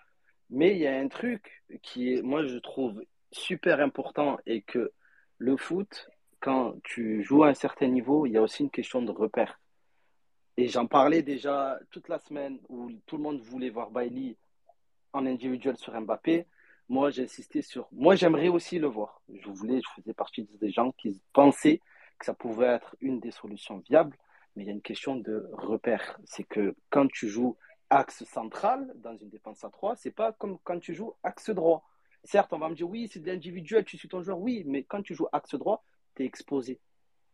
Mais il y a un truc qui est, moi, je trouve super important et que le foot, quand tu joues à un certain niveau, il y a aussi une question de repère. Et j'en parlais déjà toute la semaine où tout le monde voulait voir Bailey en individuel sur Mbappé. Moi, j'ai insisté sur. Moi, j'aimerais aussi le voir. Je voulais, je faisais partie des gens qui pensaient que ça pouvait être une des solutions viables. Mais il y a une question de repère. C'est que quand tu joues axe central dans une défense à 3, c'est pas comme quand tu joues axe droit. Certes, on va me dire oui, c'est de l'individuel, tu suis ton joueur, oui, mais quand tu joues axe droit, tu es exposé.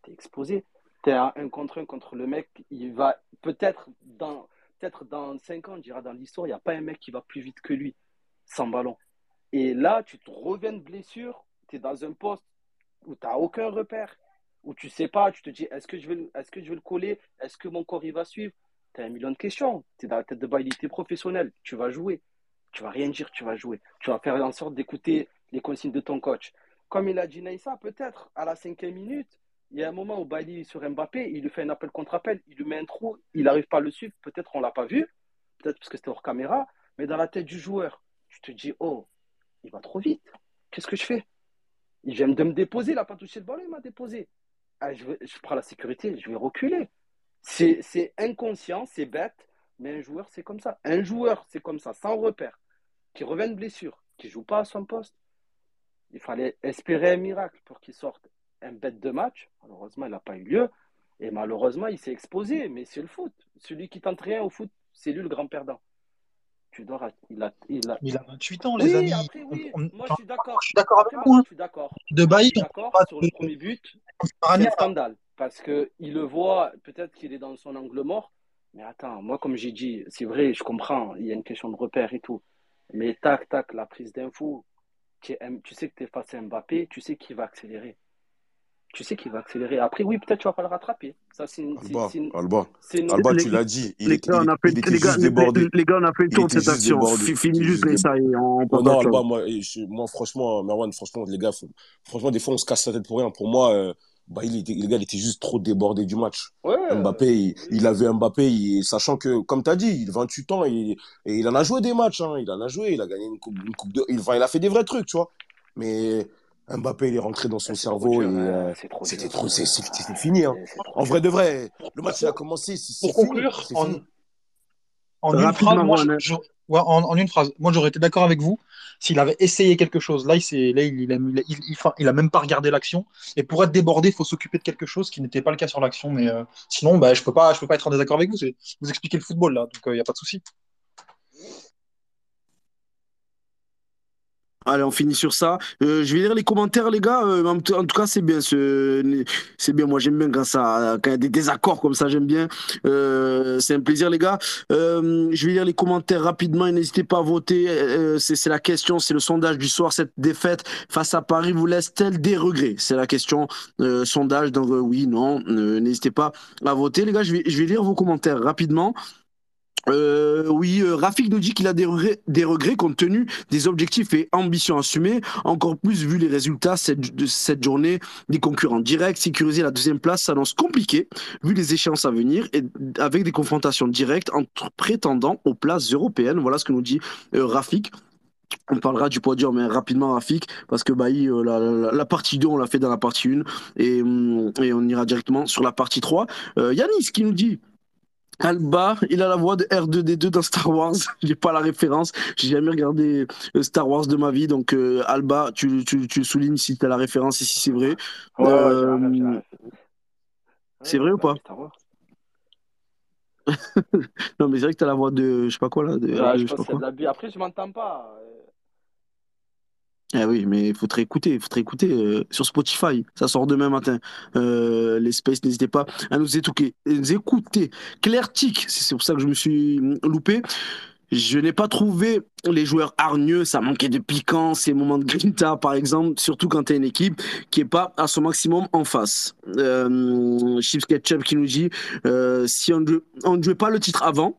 Tu es exposé un contre un contre le mec, il va peut-être dans peut-être dans 5 ans, on dira dans l'histoire, il n'y a pas un mec qui va plus vite que lui sans ballon. Et là, tu te reviens de blessure, tu es dans un poste où tu n'as aucun repère, où tu sais pas, tu te dis est-ce que je vais, est-ce le coller, est-ce que mon corps il va suivre? Tu as un million de questions, tu es dans la tête de bail, tu professionnel, tu vas jouer, tu vas rien dire, tu vas jouer, tu vas faire en sorte d'écouter les consignes de ton coach. Comme il a dit Naïssa, peut-être à la cinquième minute, il y a un moment où Bailly sur Mbappé, il lui fait un appel contre appel, il lui met un trou, il n'arrive pas à le suivre, peut-être on l'a pas vu, peut-être parce que c'était hors caméra, mais dans la tête du joueur, tu te dis, oh, il va trop vite, qu'est-ce que je fais? Il vient de me déposer, il n'a pas touché le ballon, il m'a déposé. Ah, je, je, prends la sécurité, je vais reculer. C'est inconscient, c'est bête, mais un joueur, c'est comme ça. Un joueur, c'est comme ça, sans repère, qui revient de blessure, qui joue pas à son poste. Il fallait espérer un miracle pour qu'il sorte un bête de match. Malheureusement, il n'a pas eu lieu. Et malheureusement, il s'est exposé. Mais c'est le foot. Celui qui tente rien au foot, c'est lui le grand perdant. Tu dois, il, a, il, a... il a 28 ans, les amis. Après, oui. Moi, je suis d'accord. Je suis d'accord avec vous. Je suis d'accord. De Bailly, sur le premier but. C'est un scandale. Parce qu'il le voit, peut-être qu'il est dans son angle mort. Mais attends, moi, comme j'ai dit, c'est vrai, je comprends. Il y a une question de repère et tout. Mais tac, tac, la prise d'info. Tu sais que tu es face à Mbappé, tu sais qu'il va accélérer tu sais qu'il va accélérer. Après, oui, peut-être tu vas pas le rattraper. Ça, c'est une, Alba, une, Alba, Alba tu l'as dit. Il les, gars, on a fait, les, gars. Les, gars, on a fait le tour de cette action. Fini juste les ça et on non, non, Alba, moi, moi, franchement, Merwan, franchement, les gars, franchement, des fois, on se casse la tête pour rien. Pour moi, euh, bah, il était, le gars, il était juste trop débordé du match. Ouais, Mbappé, il, il, avait Mbappé, il, sachant que, comme tu as dit, il a 28 ans, il, et il en a joué des matchs, hein, il en a joué, il a gagné une coupe, une coupe de, il, enfin, il a fait des vrais trucs, tu vois. Mais Mbappé, il est rentré dans son cerveau et euh, c'était trop, c'est fini. Hein. En vrai de vrai, le match il a commencé. Pour conclure, en, en, une phrase, moi, je, ouais, en, en, une phrase, moi j'aurais été d'accord avec vous s'il avait essayé quelque chose. Là, il, là, il, il, a, il, il, a même pas regardé l'action. Et pour être débordé, il faut s'occuper de quelque chose qui n'était pas le cas sur l'action. Mais euh, sinon, bah, je peux pas, je peux pas être en désaccord avec vous. Vous expliquez le football là, donc il euh, n'y a pas de souci. Allez, on finit sur ça. Euh, je vais lire les commentaires, les gars. Euh, en, tout cas, c'est bien. ce- C'est bien. Moi, j'aime bien quand ça, quand il y a des désaccords comme ça, j'aime bien. Euh, c'est un plaisir, les gars. Euh, je vais lire les commentaires rapidement et n'hésitez pas à voter. Euh, c'est c'est la question, c'est le sondage du soir. Cette défaite face à Paris vous laisse-t-elle des regrets? C'est la question. Euh, sondage. Donc, euh, oui, non. Euh, n'hésitez pas à voter, les gars. Je vais, je vais lire vos commentaires rapidement. Euh, oui, euh, Rafik nous dit qu'il a des regrets, compte tenu des objectifs et ambitions assumées, encore plus vu les résultats de cette journée des concurrents directs. Sécuriser la deuxième place s'annonce compliqué vu les échéances à venir et avec des confrontations directes entre prétendants aux places européennes. Voilà ce que nous dit euh, Rafik. On parlera du podium mais rapidement, Rafik, parce que bah, il, la, partie 2, on l'a fait dans la partie 1 et, hum, et on ira directement sur la partie 3. Euh, Yanis qui nous dit Alba, il a la voix de R2D2 dans Star Wars. <laughs> J'ai pas la référence. J'ai jamais regardé euh, Star Wars de ma vie. Donc, euh, Alba, tu, tu, tu soulignes si tu as la référence et si c'est vrai. Ouais, Euh, c'est vrai ou pas? <laughs> Non, mais c'est vrai que tu as la voix de, je sais pas quoi là. De, Ouais, R2, je je sais pas quoi. de. Après, je m'entends pas. Ah oui, mais il faut te réécouter. Il faut te réécouter euh, sur Spotify. Ça sort demain matin. Euh, les Space, n'hésitez pas à nous écouter. nous. Claire Tic, c'est pour ça que je me suis hum, loupé. Je n'ai pas trouvé les joueurs hargneux, ça manquait de piquant, ces moments de grinta par exemple, surtout quand tu as une équipe qui est pas à son maximum en face. Euh, Chips Ketchup qui nous dit euh, si on ne jouait pas le titre avant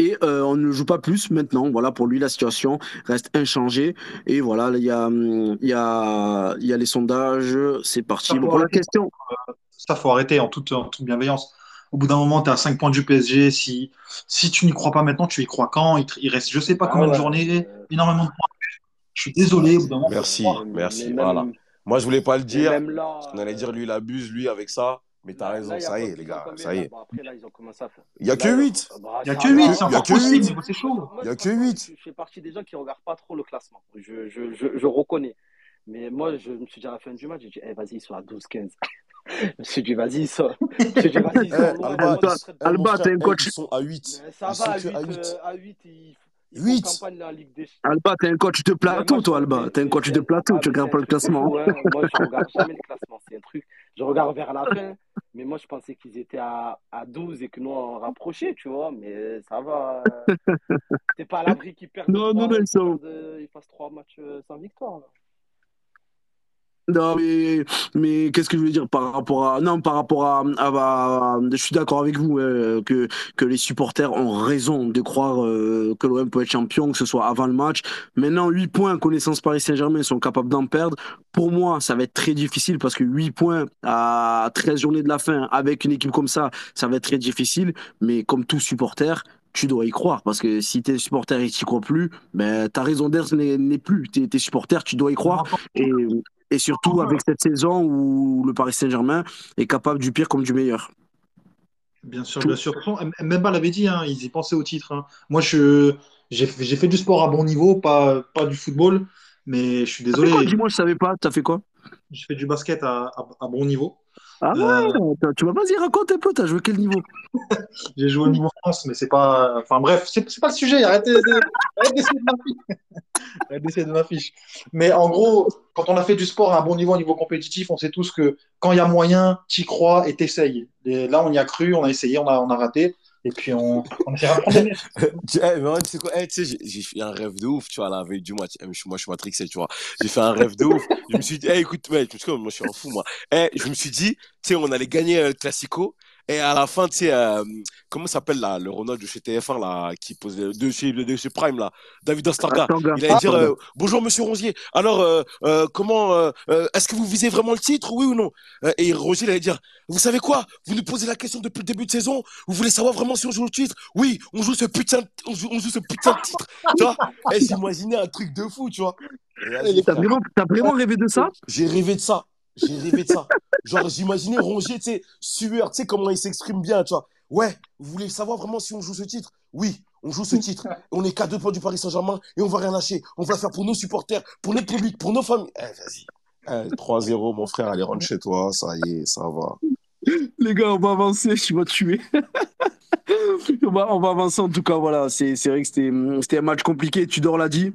et euh, on ne joue pas plus maintenant, voilà pour lui la situation reste inchangée et voilà il y a hum, il y a il y a les sondages, c'est parti. Bon, pour la question, Ça, faut arrêter en toute, en toute bienveillance. Au bout d'un moment, tu es à 5 points du PSG. Si, si tu n'y crois pas maintenant, tu y crois quand? Il, te- il reste je sais pas Ah combien de journées, euh, énormément de points. Je suis désolé, au bout d'un moment, Merci, mais, merci. Voilà. Moi, je voulais pas le dire. là, On allait dire euh, lui, il abuse, lui, avec ça. Mais t'as raison, là, a ça y est, les gars, ça y est. Bon, après, là, ils ont commencé à faire. Il y a Là, que ils ont- 8. Bah, Il n'y a que va. 8, c'est Il y a encore que possible, c'est chaud. Il y a que franchement, 8. je, fais partie des gens qui regardent pas trop le classement. Je, je, je, je reconnais. Mais moi, je me suis dit à la fin du match, j'ai dit, eh, vas-y, ils sont à 12-15. <laughs> <laughs> je me suis dit, vas-y, ils sont, Eh. Alba, t'as un eh, coach ils sont à 8. Mais ça va, à que 8, à 8. euh, à 8 ils, ils font 8. campagne là, en Ligue des Alba, t'es un coach de plateau, moi, toi, Alba. T'es un coach de plateau, ah, tu regardes pas le classement. hein. Moi, je <laughs> regarde jamais le classement. C'est un truc. Je regarde vers la fin, mais moi, je pensais qu'ils étaient à, à 12 et que nous, on rapprochait, tu vois. Mais ça va. euh, <laughs> T'es pas à l'abri qu'ils perdent Non, non, non, ils sont. perdent, euh, ils fassent trois matchs euh, sans victoire. là. Non, mais, mais qu'est-ce que je veux dire par rapport à. Non, par rapport à. à- je suis d'accord avec vous hein, que, que les supporters ont raison de croire euh, que l'OM peut être champion, que ce soit avant le match. Maintenant, 8 points, connaissance Paris Saint-Germain, sont capables d'en perdre. Pour moi, ça va être très difficile parce que 8 points à 13 journées de la fin avec une équipe comme ça, ça va être très difficile. Mais comme tout supporter, tu dois y croire parce que si t'es supporter et que tu crois plus, ben, ta raison d'être n'est plus. T'es t'es supporter, tu dois y croire. Et, et surtout avec cette saison où le Paris Saint-Germain est capable du pire comme du meilleur. Bien sûr, Tout. bien sûr. Façon, Mbemba l'avait dit, hein, ils y pensaient au titre. hein. Moi, je, j'ai, fait- du sport à bon niveau, pas, pas du football, mais je suis désolé. Dis-moi, je savais pas. T'as fait quoi? J'ai fait du basket à, à- à bon niveau. Ah ouais Euh, Tu vas vas-y, raconte un peu. T'as joué quel niveau <laughs> j'ai joué au niveau France, mais c'est pas. Enfin bref, c'est, pas le sujet. Arrêtez, de- arrêtez <laughs> d'essayer de m'afficher. Mais en gros, quand on a fait du sport à un bon niveau, au niveau compétitif, on sait tous que quand il y a moyen, t'y crois et t'essayes. Là, on y a cru, on a essayé, on a, on a raté. Et puis on, on essaiera de prendre des <laughs> eh, tu sais quoi, eh, j'ai fait un rêve de ouf, tu vois, la veille du match. Eh, moi, je suis matrixé, tu vois. J'ai fait un rêve de ouf. Je me suis dit, eh, écoute, mec, moi, je suis un fou, moi. Eh, je me suis dit, tu sais, on allait gagner euh, le Classico. Et à la fin, tu sais, euh, comment s'appelle là, le Ronald de chez TF1, là, qui pose de chez, de chez Prime, là, David Astarga. Il allait dire, euh, bonjour, monsieur Rongier. Alors, euh, euh, comment, euh, euh, est-ce que vous visez vraiment le titre, oui ou non? Et Rongier, il allait dire, vous savez quoi? Vous nous posez la question depuis le début de saison. Vous voulez savoir vraiment si on joue le titre? Oui, on joue ce putain, de- on joue, on joue ce putain de titre. Tu vois? Et j'imaginais un truc de fou, tu vois. Vas-y, T'as vraiment, t'as vraiment rêvé de ça? J'ai rêvé de ça. J'ai rêvé de ça. Genre, j'imaginais Rongier, tu sais, sueur, tu sais comment il s'exprime bien, tu vois. Ouais, vous voulez savoir vraiment si on joue ce titre? Oui, on joue ce titre. On est qu'à deux points du Paris Saint-Germain et on va rien lâcher. On va le faire pour nos supporters, pour notre public, pour nos familles. Eh, vas-y. Eh, 3-0, mon frère, allez, rentre chez toi, ça y est, ça va. Les gars, on va avancer, je vais te tuer. <laughs> on, va, on va avancer en tout cas, voilà. C'est c'est vrai que c'était c'était un match compliqué, Tudor l'a dit.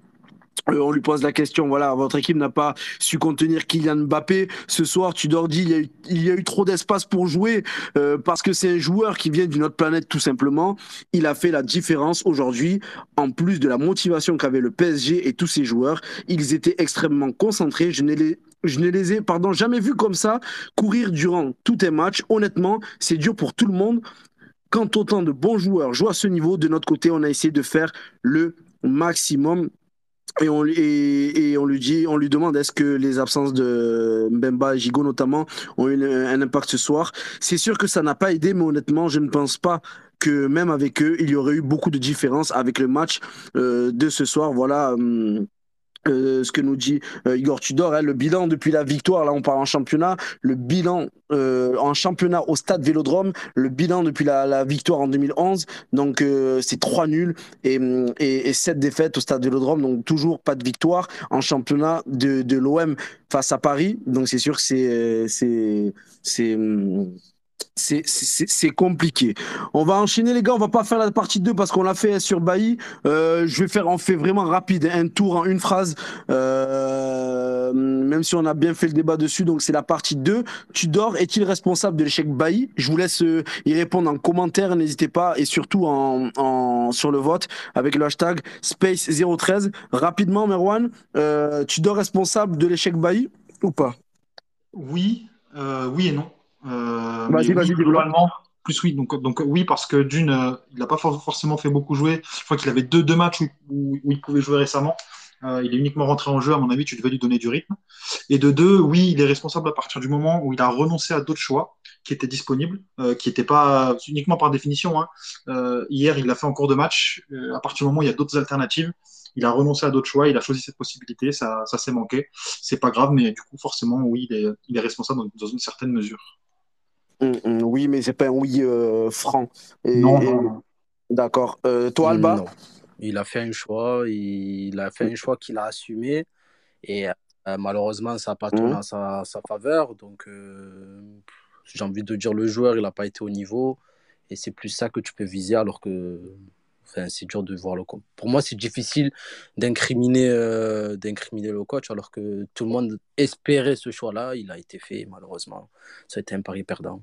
Euh, on lui pose la question, voilà, votre équipe n'a pas su contenir Kylian Mbappé. Ce soir, Tudor dit il y a eu, il y a eu trop d'espace pour jouer euh, parce que c'est un joueur qui vient d'une autre planète tout simplement. Il a fait la différence aujourd'hui. En plus de la motivation qu'avait le PSG et tous ses joueurs, ils étaient extrêmement concentrés. Je ne les, je ne les ai pardon, jamais vus comme ça courir durant tout un match. Honnêtement, c'est dur pour tout le monde. Quand autant de bons joueurs jouent à ce niveau, de notre côté, on a essayé de faire le maximum et on, et, et on lui dit, on lui demande est-ce que les absences de Mbemba et Gigo notamment ont eu un impact ce soir. C'est sûr que ça n'a pas aidé, mais honnêtement, je ne pense pas que même avec eux, il y aurait eu beaucoup de différence avec le match euh, de ce soir. Voilà. Hum, euh, ce que nous dit euh, Igor Tudor, hein, le bilan depuis la victoire, là on parle en championnat, le bilan euh, en championnat au stade Vélodrome, le bilan depuis la, la victoire en 2011, donc euh, c'est trois nuls et, et, et sept défaites au stade Vélodrome, donc toujours pas de victoire en championnat de, de l'OM face à Paris, donc c'est sûr que c'est c'est c'est c'est compliqué. On va enchaîner les gars, on va pas faire la partie 2 parce qu'on l'a fait sur Bailly. Euh, je vais faire, on fait vraiment rapide, un tour en une phrase, euh, même si on a bien fait le débat dessus. Donc c'est la partie 2. Tudor est-il responsable de l'échec Bailly? Je vous laisse euh, y répondre en commentaire, n'hésitez pas, et surtout en, sur le vote avec le hashtag Space013. Rapidement, Merwan, euh, Tudor responsable de l'échec Bailly ou pas? Oui, oui et non. Euh, vas-y, vas-y, oui, globalement, plus oui. Donc, donc oui, parce que d'une, euh, il n'a pas forcément fait beaucoup jouer. Je crois qu'il avait deux, deux matchs où, où, où, il pouvait jouer récemment. Euh, il est uniquement rentré en jeu, à mon avis, tu devais lui donner du rythme. Et de deux, oui, il est responsable à partir du moment où il a renoncé à d'autres choix qui étaient disponibles, euh, qui n'étaient pas uniquement par définition. Hein. Hier, il l'a fait en cours de match. À partir du moment où il y a d'autres alternatives, il a renoncé à d'autres choix, il a choisi cette possibilité, ça, ça s'est manqué. C'est pas grave, mais du coup, forcément, oui, il est, il est responsable dans, dans une certaine mesure. Mmh, mmh, oui, mais c'est pas un oui euh, franc. Et, non, non, non. D'accord. Euh, toi, Alba Non. Il a fait un choix, il a fait un choix qu'il a assumé et euh, malheureusement, ça n'a pas tourné Mmh. en sa, sa faveur. Donc, j'ai envie de dire le joueur, il n'a pas été au niveau et c'est plus ça que tu peux viser alors que enfin, c'est dur de voir le coach. Pour moi, c'est difficile d'incriminer euh, d'incriminer le coach alors que tout le monde espérait ce choix-là. Il a été fait, malheureusement. Ça a été un pari perdant.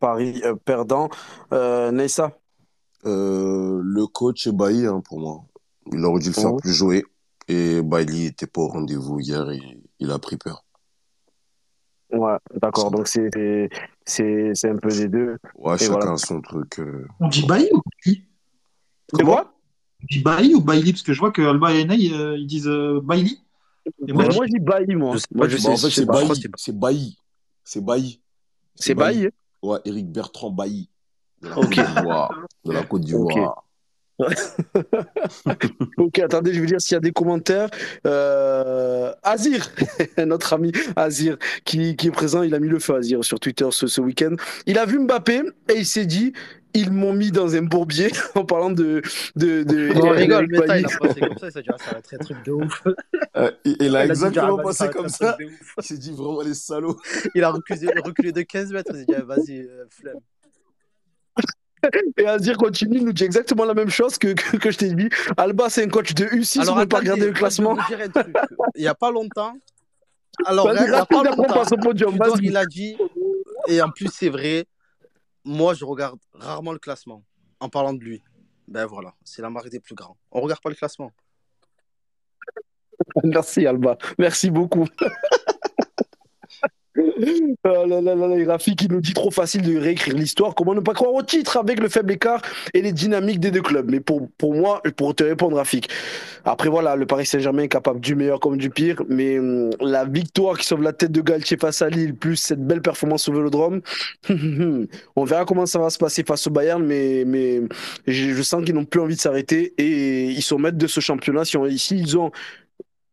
Paris euh, perdant. Euh, Nessa Euh, le coach est Bailly hein, pour moi. Il aurait dû le faire Mhm. plus jouer. Et Bailly était pas au rendez-vous hier et il a pris peur. Ouais, d'accord. Donc c'est c'est c'est un peu des deux. Ouais, Et chacun voilà. son truc. euh. On dit Bailly ou Bailly? De Comment quoi? On dit Bailly ou Bailly? Parce que je vois que Alba et Ney, euh, ils disent euh, Bailly. Et moi, je Moi, je dis Bailly, moi. Je sais Moi, pas je du sais, Bah, en fait, c'est Bailly. c'est C'est Bailly. C'est Bailly. C'est C'est Bailly? Ouais, Eric Bertrand Bailly. De la. Côte d'Ivoire. De la Côte d'Ivoire. <laughs> Ok, attendez, je vais dire s'il y a des commentaires. Euh, Azir, <laughs> notre ami Azir, qui, qui est présent, il a mis le feu Azir sur Twitter ce, ce week-end. Il a vu Mbappé et il s'est dit, ils m'ont mis dans un bourbier <laughs> en parlant de. de, de On rigole, mais ça, il a passé comme ça, il s'est dit, ah, ça va être un truc de ouf. Euh, il, il a Il a exactement ah, passé être comme ça. truc de ouf. Il s'est dit vraiment les salauds. Il a reculé, reculé de 15 mètres, il s'est dit, ah, vas-y, euh, flemme. Et Azir continue, il nous dit exactement la même chose que, que, que je t'ai dit. Alba, c'est un coach de U6, Alors, on ne peut pas regarder le classement. Il n'y a pas longtemps, alors, il a pas longtemps, au podium. Tudor, il a dit, et en plus, c'est vrai, moi, je regarde rarement le classement en parlant de lui. Ben voilà, c'est la marque des plus grands. On regarde pas le classement. Merci Alba, merci beaucoup. Oh <laughs> là nous dit trop facile de réécrire l'histoire. Comment ne pas croire au titre avec le faible écart et les dynamiques des deux clubs Mais pour, pour moi, pour te répondre, Rafik, après voilà, le Paris Saint-Germain est capable du meilleur comme du pire, mais hum, la victoire qui sauve la tête de Galtier face à Lille, plus cette belle performance au Vélodrome, <laughs> on verra comment ça va se passer face au Bayern, mais, mais je, sens qu'ils n'ont plus envie de s'arrêter et ils sont maîtres de ce championnat. Si ici, ils ont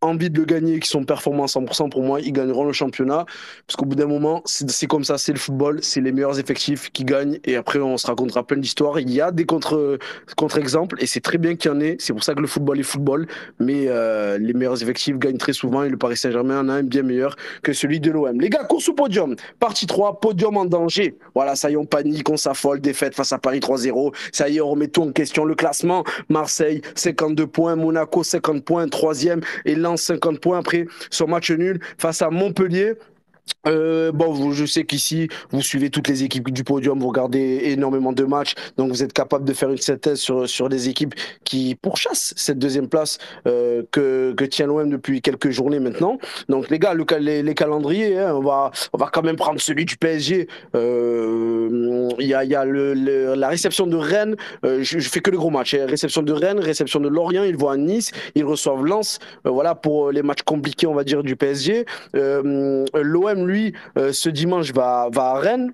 envie de le gagner, qui sont performants à 100%, pour moi, ils gagneront le championnat. Parce qu'au bout d'un moment, c'est comme ça, c'est le football, c'est les meilleurs effectifs qui gagnent. Et après, on se racontera plein d'histoires. Il y a des contre-exemples, et c'est très bien qu'il y en ait. C'est pour ça que le football est football. Mais euh, les meilleurs effectifs gagnent très souvent, et le Paris Saint-Germain en a un bien meilleur que celui de l'OM. Les gars, course au podium. Partie 3, podium en danger. Voilà, ça y est, on panique, on s'affole, défaite face à Paris 3-0. Ça y est, on remet tout en question. Le classement, Marseille, 52 points, Monaco, 50 points, troisième, et 50 points après son match nul face à Montpellier. Euh, bon, je sais qu'ici, vous suivez toutes les équipes du podium, vous regardez énormément de matchs, donc vous êtes capable de faire une synthèse sur, sur des équipes qui pourchassent cette deuxième place euh, que, que tient l'OM depuis quelques journées maintenant. Donc les gars, le, les, les calendriers, hein, on, va, on va quand même prendre celui du PSG. Euh, il y a, y a la réception de Rennes, euh, je, je, fais que le gros match, hein. réception de Rennes, réception de Lorient, ils vont à Nice, ils reçoivent Lens, voilà pour les matchs compliqués, on va dire, du PSG. L'OM lui, euh, ce dimanche, va, va à Rennes.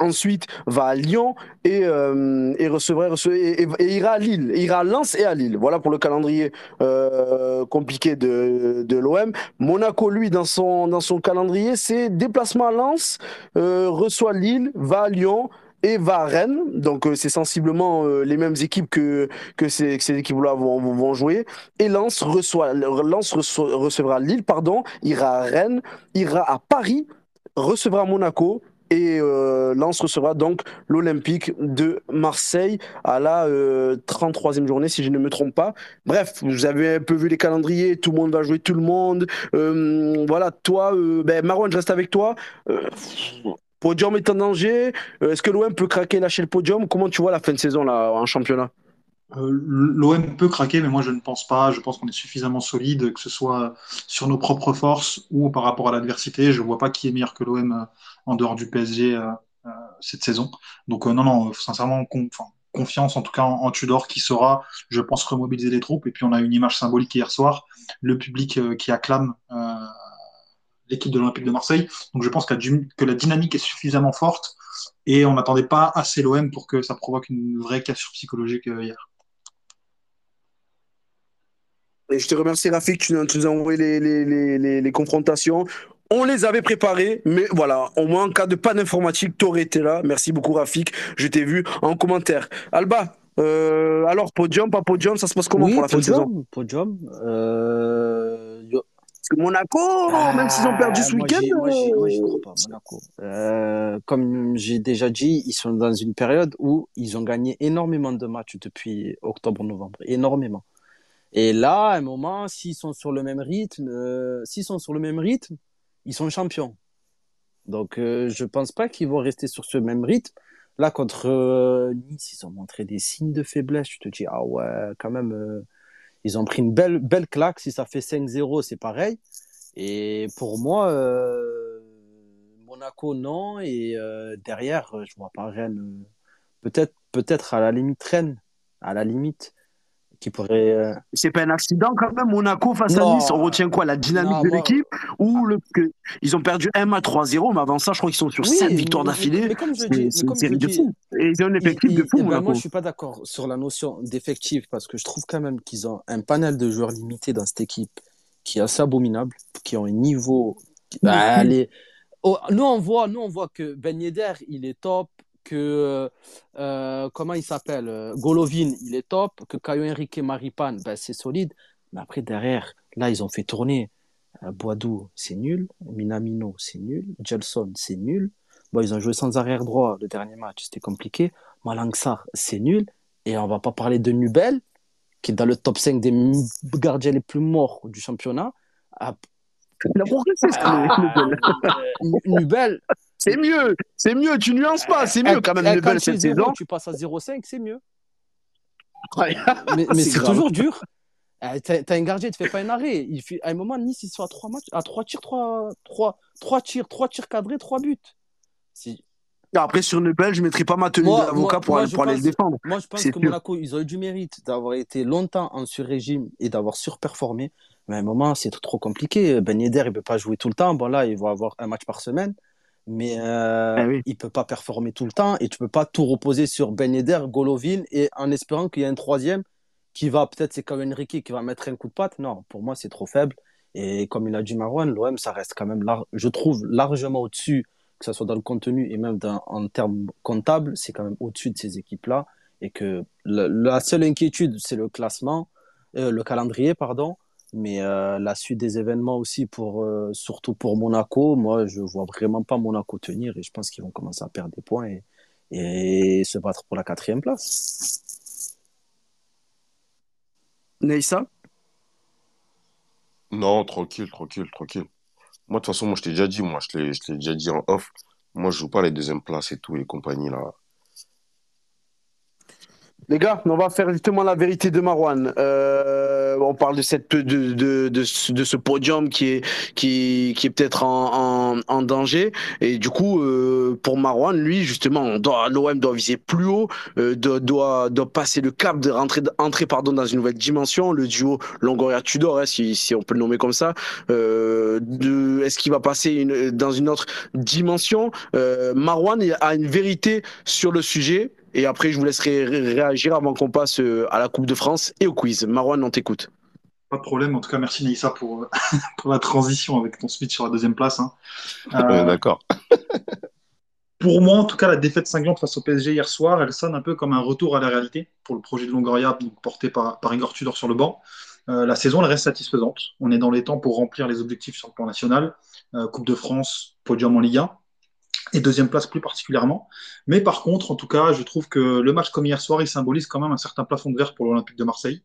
Ensuite, va à Lyon et, euh, ira à Lille, ira à Lens et à Lille. Voilà pour le calendrier euh, compliqué de, de l'OM. Monaco, lui, dans son, dans son calendrier, c'est déplacement à Lens, reçoit Lille, va à Lyon, et va à Rennes. Donc c'est sensiblement les mêmes équipes que, ces, équipes-là vont, jouer. Et Lens, recevra Lille, pardon, ira à Rennes, ira à Paris, recevra Monaco. Et euh, Lens recevra donc l'Olympique de Marseille à la 33e journée, si je ne me trompe pas. Bref, vous avez un peu vu les calendriers, tout le monde va jouer tout le monde. voilà, toi, ben, Marwan, je reste avec toi podium est en danger. Euh, est-ce que l'OM peut craquer, lâcher le podium? Comment tu vois la fin de saison là, en championnat? Euh, L'OM peut craquer, mais moi je ne pense pas. Je pense qu'on est suffisamment solide, que ce soit sur nos propres forces ou par rapport à l'adversité. Je ne vois pas qui est meilleur que l'OM euh, en dehors du PSG cette saison. Donc non, non, sincèrement, confiance en tout cas en, Tudor qui saura, je pense, remobiliser les troupes. Et puis on a une image symbolique hier soir, le public qui acclame l'équipe de l'Olympique de Marseille. Donc je pense que la dynamique est suffisamment forte et on n'attendait pas assez l'OM pour que ça provoque une vraie cassure psychologique euh, hier. Et je te remercie Rafik, tu, nous as envoyé les, confrontations. On les avait préparées, mais voilà, au moins en cas de panne informatique, tu aurais été là. Merci beaucoup Rafik, je t'ai vu en commentaire. Alba, euh, alors podium, pas podium, ça se passe comment pour la fin de saison? Podium, euh, parce que Monaco, même s'ils ont perdu ce week-end. Moi, je crois pas, Monaco. Euh, comme j'ai déjà dit, ils sont dans une période où ils ont gagné énormément de matchs depuis octobre-novembre. Énormément. Et là, à un moment, s'ils sont sur le même rythme, euh, s'ils sont sur le même rythme, ils sont champions. Donc, euh, je pense pas qu'ils vont rester sur ce même rythme. Là, contre euh, Nice, ils ont montré des signes de faiblesse. Je te dis, ah ouais, quand même euh, ils ont pris une belle, belle claque. Si ça fait 5-0, c'est pareil. Et pour moi, euh, Monaco, non. Et euh, derrière, je vois pas Rennes. Peut-être, peut-être à la limite Rennes, à la limite qui pourrait. Euh, c'est pas un accident quand même, Monaco face à Nice. On retient quoi La dynamique de l'équipe? Ou le que ils ont perdu 1 à 3-0, mais avant ça, je crois qu'ils sont sur 7 victoires d'affilée. C'est une série de fous. Et ils ont un effectif de fou. Ben moi, je suis pas d'accord sur la notion d'effectif parce que je trouve quand même qu'ils ont un panel de joueurs limité dans cette équipe qui est assez abominable, qui ont un niveau. Bah, oh, nous, on voit, nous, on voit que Ben Yedder, il est top que euh, comment il s'appelle euh, Golovin, il est top, que Caio Henrique Maripan, ben, c'est solide. Mais après, derrière, là, ils ont fait tourner euh, Boadou, c'est nul. Minamino, c'est nul. Gelson, c'est nul. Bon, ils ont joué sans arrière droit le dernier match, c'était compliqué. Malangsar, c'est nul. Et on va pas parler de Nubel, qui est dans le top 5 des gardiens les plus morts du championnat. Ah, Nubel, c'est mieux, c'est mieux, tu nuances pas, c'est mieux quand même une belle cette saison. Tu passes à 0,5, c'est mieux. mais, c'est toujours dur. Euh, t'as un gardien, tu fais pas un arrêt. Il fait, à un moment, Nice, ils sont à 3 matchs, à 3 tirs, 3, 3, 3 tirs, 3 tirs cadrés, 3 buts. Après, sur Nebel, je ne mettrai pas ma tenue d'avocat pour, aller, pour aller le défendre. Moi, je pense que Monaco, ils ont eu du mérite d'avoir été longtemps en sur-régime et d'avoir surperformé. Mais à un moment, c'est trop compliqué. Ben Yedder, il ne peut pas jouer tout le temps. Bon, là, il va avoir un match par semaine mais euh, ah il peut pas performer tout le temps et tu peux pas tout reposer sur Ben Yedder, Golovin et en espérant qu'il y ait un troisième qui va, peut-être c'est comme Enrique qui va mettre un coup de patte. Non, pour moi, c'est trop faible. Et comme il a dit Marwan, l'OM, ça reste quand même, je trouve, largement au-dessus, que ce soit dans le contenu et même en termes comptables, c'est quand même au-dessus de ces équipes-là. Et que la seule inquiétude, c'est le classement, euh, le calendrier, pardon. Mais euh, la suite des événements aussi, pour, euh, surtout pour Monaco, moi, je vois vraiment pas Monaco tenir et je pense qu'ils vont commencer à perdre des points et, et se battre pour la quatrième place. Neissa? Non, tranquille, tranquille, tranquille. Moi, de toute façon, moi, je t'ai déjà dit, moi, je l'ai déjà dit en off. Moi, je joue pas les deuxièmes places et tout, les compagnies, là. Les gars, on va faire justement la vérité de Marwan. Euh, on parle de cette de, de, de, ce podium qui est qui, qui est peut-être en, en, danger. Et du coup, euh, pour Marwan, lui, justement, l'OM doit viser plus haut, euh, doit, doit passer le cap de rentrer entrer pardon dans une nouvelle dimension. Le duo Longoria-Tudor, hein, si, si on peut le nommer comme ça. Est-ce qu'il va passer une, dans une autre dimension? Marwan a une vérité sur le sujet. Et après, je vous laisserai réagir avant qu'on passe euh, à la Coupe de France et au quiz. Marwan, on t'écoute. Pas de problème. En tout cas, merci Naïssa pour, euh, <laughs> pour la transition avec ton speech sur la deuxième place. Hein. Euh, d'accord. <laughs> pour moi, en tout cas, la défaite cinglante face au PSG hier soir, elle sonne un peu comme un retour à la réalité pour le projet de Longoria porté par, par Igor Tudor sur le banc. la saison, elle reste satisfaisante. On est dans les temps pour remplir les objectifs sur le plan national. Coupe de France, podium en Ligue 1 et deuxième place plus particulièrement. Mais par contre, en tout cas, je trouve que le match comme hier soir, il symbolise quand même un certain plafond de verre pour l'Olympique de Marseille.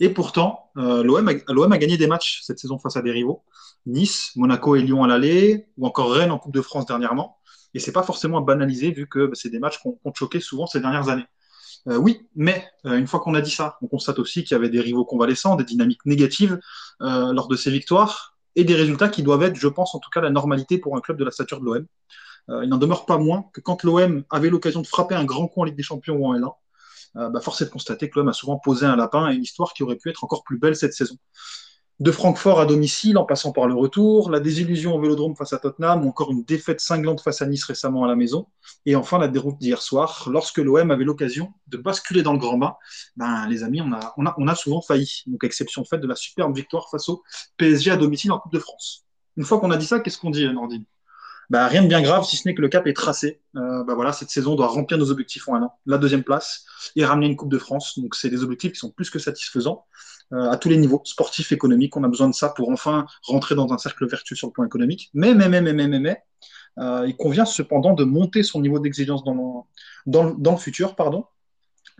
Et pourtant, euh, l'OM a, gagné des matchs cette saison face à des rivaux. Nice, Monaco et Lyon à l'aller, ou encore Rennes en Coupe de France dernièrement. Et c'est pas forcément banalisé vu que bah, c'est des matchs qu'on ont choqué souvent ces dernières années. Euh, oui, mais euh, une fois qu'on a dit ça, on constate aussi qu'il y avait des rivaux convalescents, des dynamiques négatives lors de ces victoires et des résultats qui doivent être, je pense, en tout cas, la normalité pour un club de la stature de l'OM. Euh, il n'en demeure pas moins que quand l'OM avait l'occasion de frapper un grand coup en Ligue des Champions ou en L1, euh, bah force est de constater que l'OM a souvent posé un lapin et une histoire qui aurait pu être encore plus belle cette saison. De Francfort à domicile, en passant par le retour, la désillusion au Vélodrome face à Tottenham, ou encore une défaite cinglante face à Nice récemment à la maison, et enfin la déroute d'hier soir, lorsque l'OM avait l'occasion de basculer dans le grand bas, ben, les amis, on a, on, a, on a souvent failli. Donc exception faite de la superbe victoire face au PSG à domicile en Coupe de France. Une fois qu'on a dit ça, qu'est-ce qu'on dit, Nordine? Bah, rien de bien grave, si ce n'est que le cap est tracé. Euh, bah, voilà, cette saison doit remplir nos objectifs en un an. La deuxième place et ramener une Coupe de France. Donc, c'est des objectifs qui sont plus que satisfaisants euh, à tous les niveaux, sportifs, économiques. On a besoin de ça pour enfin rentrer dans un cercle vertueux sur le plan économique. Mais, mais, mais, mais, mais, mais, mais euh, il convient cependant de monter son niveau d'exigence dans, le, dans, le futur. pardon.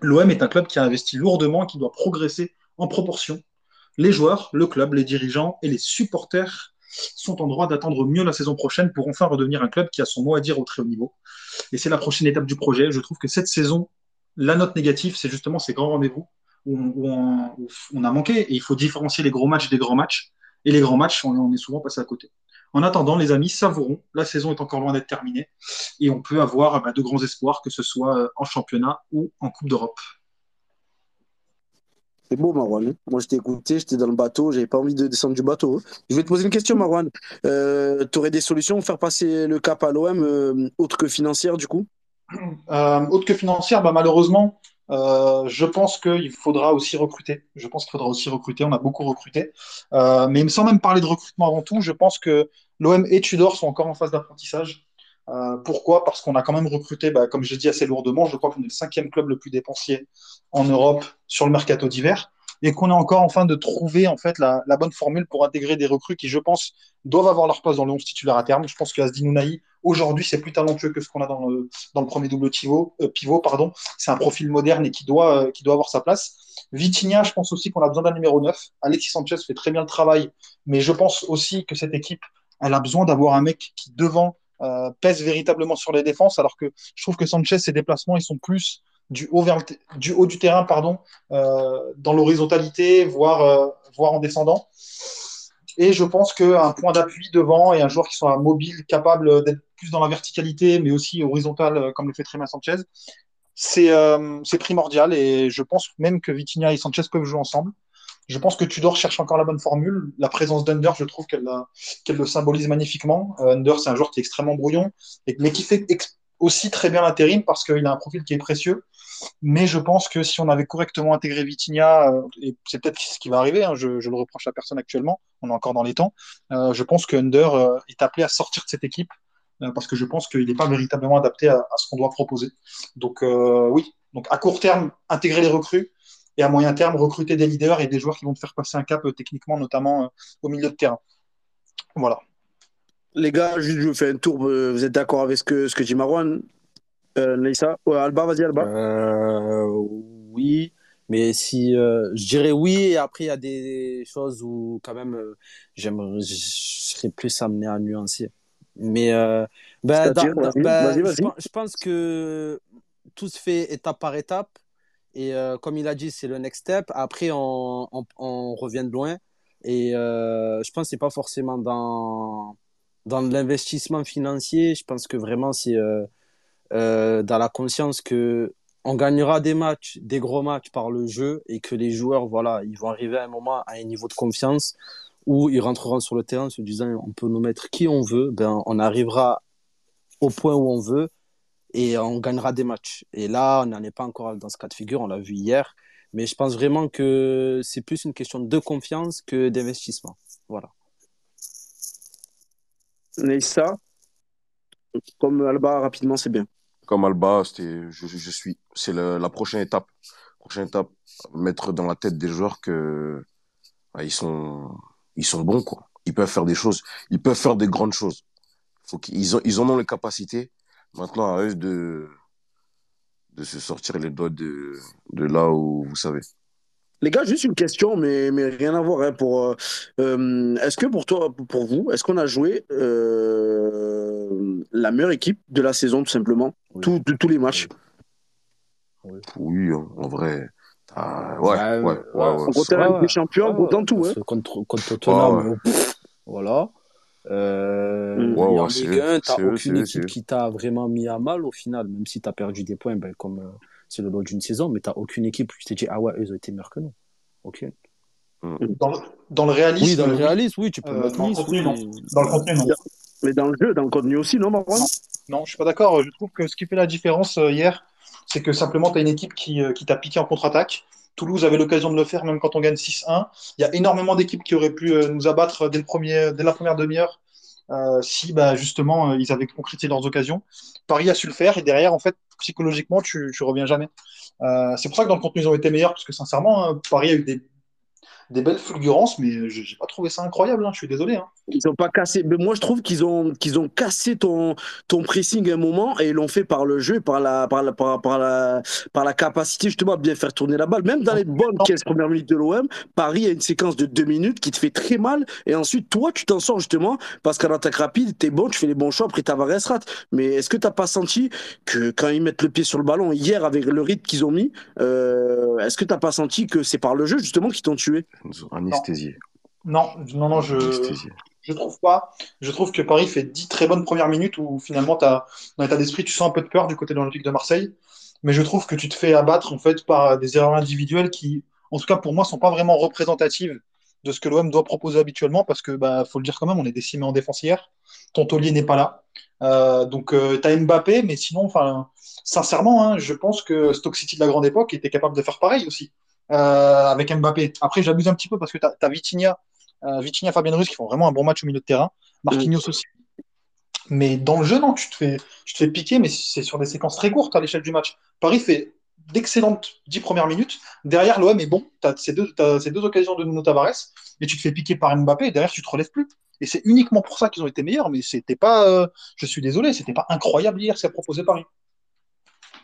L'OM est un club qui a investi lourdement, qui doit progresser en proportion. Les joueurs, le club, les dirigeants et les supporters sont en droit d'attendre mieux la saison prochaine pour enfin redevenir un club qui a son mot à dire au très haut niveau. Et c'est la prochaine étape du projet. Je trouve que cette saison, la note négative, c'est justement ces grands rendez-vous où, on, a manqué. Et il faut différencier les gros matchs des grands matchs. Et les grands matchs, on, est souvent passé à côté. En attendant, les amis, savourons. La saison est encore loin d'être terminée. Et on peut avoir bah, de grands espoirs, que ce soit en championnat ou en Coupe d'Europe. C'est beau, Marwan. Moi, je t'ai écouté, j'étais dans le bateau, j'avais pas envie de descendre du bateau. Je vais te poser une question, Marwan. Euh, tu aurais des solutions pour faire passer le cap à l'OM, euh, autre que financière, du coup? Euh, Autre que financière, bah, malheureusement, je pense qu'il faudra aussi recruter. Je pense qu'il faudra aussi recruter. On a beaucoup recruté. mais sans même parler de recrutement avant tout, je pense que l'OM et Tudor sont encore en phase d'apprentissage. Euh, pourquoi? Parce qu'on a quand même recruté, bah, comme je dis, assez lourdement. Je crois qu'on est le cinquième club le plus dépensier en Europe sur le mercato d'hiver et qu'on est encore en train de trouver en fait la, bonne formule pour intégrer des recrues qui, je pense, doivent avoir leur place dans le 11 titulaire à terme. Je pense que Nounaï, aujourd'hui, c'est plus talentueux que ce qu'on a dans le, premier double pivot. Euh, pivot pardon. C'est un profil moderne et qui doit, euh, qui doit avoir sa place. Vitinha, je pense aussi qu'on a besoin d'un numéro 9. Alexis Sanchez fait très bien le travail, mais je pense aussi que cette équipe, elle a besoin d'avoir un mec qui, devant, euh, pèse véritablement sur les défenses, alors que je trouve que Sanchez, ses déplacements, ils sont plus du haut, du, terrain, pardon, euh, dans l'horizontalité, voire, euh, voire en descendant. Et je pense qu'un point d'appui devant et un joueur qui soit mobile, capable d'être plus dans la verticalité, mais aussi horizontal, comme le fait bien Sanchez, c'est primordial. Et je pense même que Vitinha et Sanchez peuvent jouer ensemble. Je pense que Tudor cherche encore la bonne formule. La présence d'Under, je trouve qu'elle le symbolise magnifiquement. Euh, Under, c'est un joueur qui est extrêmement brouillon, mais qui fait aussi très bien l'intérim parce qu'il a un profil qui est précieux. Mais je pense que si on avait correctement intégré Vitinha, euh, et c'est peut-être ce qui va arriver, hein, je, le reproche à personne actuellement, on est encore dans les temps, euh, je pense que Under est appelé à sortir de cette équipe parce que je pense qu'il n'est pas véritablement adapté à, à ce qu'on doit proposer. Donc oui, donc à court terme, intégrer les recrues et à moyen terme, recruter des leaders et des joueurs qui vont te faire passer un cap techniquement, notamment au milieu de terrain. Voilà. Les gars, juste je vous fais un tour. Vous êtes d'accord avec ce que, ce que dit Marwan euh, Leïssa ouais, Alba, vas-y, Alba. Euh, oui, mais si euh, je dirais oui, et après il y a des choses où quand même euh, j'aimerais, je serais plus amené à nuancer. Mais euh, ben, ben, je, pense que tout se fait étape par étape. Et euh, comme il a dit, c'est le next step. Après, on, revient de loin. Et euh, je pense que c'est pas forcément dans, dans l'investissement financier. Je pense que vraiment, c'est euh, dans la conscience que on gagnera des matchs, des gros matchs par le jeu et que les joueurs, voilà, ils vont arriver à un moment à un niveau de confiance où ils rentreront sur le terrain en se disant on peut nous mettre qui on veut, ben on arrivera au point où on veut et on gagnera des matchs. Et là, on n'en est pas encore dans ce cas de figure, on l'a vu hier, mais je pense vraiment que c'est plus une question de confiance que d'investissement. Voilà. Neissa, comme Alba, rapidement, c'est bien comme Alba, je, je, suis, c'est la prochaine étape. Prochaine étape, mettre dans la tête des joueurs que bah, ils sont, ils sont bons quoi. Ils peuvent faire des choses, ils peuvent faire des grandes choses. Faut qu'ils ont, ils en ont les capacités. Maintenant, à eux de, de se sortir les doigts de, de là où vous savez. Les gars, juste une question, mais, mais rien à voir. Hein, pour, euh, euh, est-ce que pour toi, pour vous, est-ce qu'on a joué euh, la meilleure équipe de la saison, tout simplement, oui. tout, de, tous les matchs? Oui, oui en vrai. Ah, ouais, ouais, ouais, ouais, ouais. Contre la des champions, ouais, dans tout. Hein. Contre, contre Tottenham, voilà. Euh, en Ligue 1, t'as aucune équipe qui t'a vraiment mis à mal au final, même si t'as perdu des points, ben, comme c'est le lot d'une saison, mais tu n'as aucune équipe où tu t'es dit, ah ouais, eux ont été meilleurs que nous. Ok. Dans le, dans le réalisme. Oui, dans le réalisme, oui, tu peux euh, mettre dans, le contenu, non. dans le contenu, non. Mais dans le jeu, dans le contenu aussi, non, Marwan? Non. non, je suis pas d'accord. Je trouve que ce qui fait la différence euh, hier, c'est que simplement, tu as une équipe qui, euh, qui t'a piqué en contre-attaque. Toulouse avait l'occasion de le faire, même quand on gagne 6-1. Il y a énormément d'équipes qui auraient pu euh, nous abattre dès, la première demi-heure euh, si bah, justement ils avaient concrétisé leurs occasions. Paris a su le faire et derrière, en fait, psychologiquement, tu, tu reviens jamais. Euh, c'est pour ça que dans le contenu, ils ont été meilleurs, parce que sincèrement, hein, Paris a eu des, des belles fulgurances, mais j'ai pas trouvé ça incroyable, hein, je suis désolé. Hein. Ils ont pas cassé, mais moi je trouve qu'ils ont, qu'ils ont cassé ton, ton pressing un moment et ils l'ont fait par le jeu, par la, par, la, par, par, la, par la capacité justement à bien faire tourner la balle. Même dans les bonnes 15 premières minutes de l'OM, Paris a une séquence de deux minutes qui te fait très mal et ensuite toi tu t'en sors justement parce qu'en attaque rapide, t'es bon, tu fais les bons choix, après Tavares rate. Mais est-ce que t'as pas senti que quand ils mettent le pied sur le ballon hier avec le rythme qu'ils ont mis, euh, est-ce que t'as pas senti que c'est par le jeu justement qu'ils t'ont tué? Anesthésié. Non, non, non, je je trouve pas. Je trouve que Paris fait 10 très bonnes premières minutes où finalement, as, dans l'état d'esprit, tu sens un peu de peur du côté de l'Olympique de Marseille. Mais je trouve que tu te fais abattre en fait par des erreurs individuelles qui, en tout cas pour moi, sont pas vraiment représentatives de ce que l'OM doit proposer habituellement parce que, bah, faut le dire quand même, on est décimé en défense hier. Ton taulier n'est pas là. Euh, donc, euh, tu as Mbappé, mais sinon, enfin, sincèrement, hein, je pense que Stock City de la grande époque était capable de faire pareil aussi avec Mbappé. Après, j'abuse un petit peu parce que tu as, as Vitinha euh, Vitinha, Fabien Ruiz qui font vraiment un bon match au milieu de terrain. Marquinhos aussi. Mais dans le jeu, non, tu te fais, tu te fais piquer, mais c'est sur des séquences très courtes à l'échelle du match. Paris fait d'excellentes 10 premières minutes. Derrière, l'OM est bon. Tu as, ces deux, as ces deux occasions de Nuno Tavares, mais tu te fais piquer par Mbappé et derrière, tu te relèves plus. Et c'est uniquement pour ça qu'ils ont été meilleurs, mais c'était pas, euh, je suis désolé, c'était pas incroyable hier ce qu'a proposé Paris.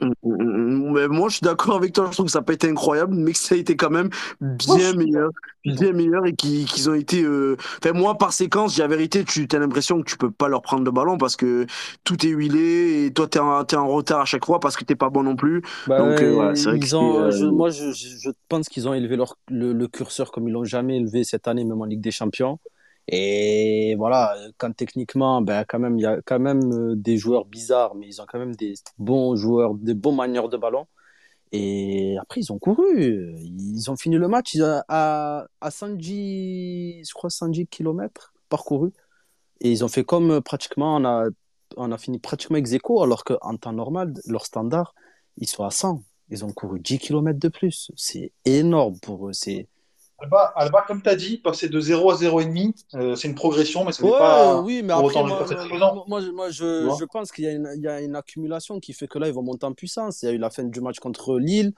Mais moi, je suis d'accord avec toi. Je trouve que ça n'a pas été incroyable, mais que ça a été quand même bien meilleur, bien meilleur et qu'ils ont été. Euh... Enfin, moi, par séquence, j'ai la vérité, tu as l'impression que tu peux pas leur prendre le ballon parce que tout est huilé et toi, tu es, es, en retard à chaque fois parce que t'es pas bon non plus. Bah, Donc, euh, vrai que ont, euh... je, moi, je, je, pense qu'ils ont élevé leur, le, le curseur comme ils l'ont jamais élevé cette année, même en Ligue des Champions. Et voilà, quand techniquement, ben quand même, il y a quand même des joueurs bizarres, mais ils ont quand même des bons joueurs, des bons manières de ballon. Et après, ils ont couru. Ils ont fini le match à, à 110, je crois, 110 km parcouru. Et ils ont fait comme pratiquement, on a, on a fini pratiquement ex aequo, alors qu'en temps normal, leur standard, ils sont à 100. Ils ont couru 10 km de plus. C'est énorme pour eux. C'est Alba, Alba, comme tu as dit, passer de 0 à 0,5, euh, c'est une progression, mais ce n'est Ouais, pas. oui, mais pour après, autant moi, je- moi, Tu je, vois je pense qu'il y a, une, il y a une accumulation qui fait que là, ils vont monter en puissance. Il y a eu la fin du match contre Lille,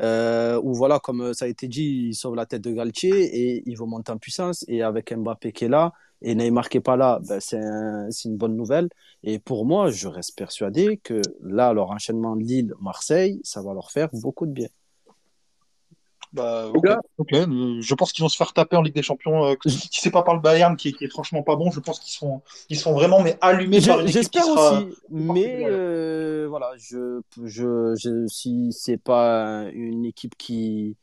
euh, où, voilà, comme ça a été dit, ils sauvent la tête de Galtier et ils vont monter en puissance. Et avec Mbappé qui est là et Neymar qui n'est pas là, ben, c'est un- c'est une bonne nouvelle. Et pour moi, je reste persuadé que là, leur enchaînement Lille-Marseille, ça va leur faire beaucoup de bien. Bah. Euh, Je pense qu'ils vont se faire taper en Ligue des Champions. euh, si c'est pas par le Bayern qui est, qui est franchement pas bon, je pense qu'ils sont, ils sont vraiment mais allumés par une J'espère sera. aussi, mais euh, voilà, je, je, je, si c'est pas une équipe qui,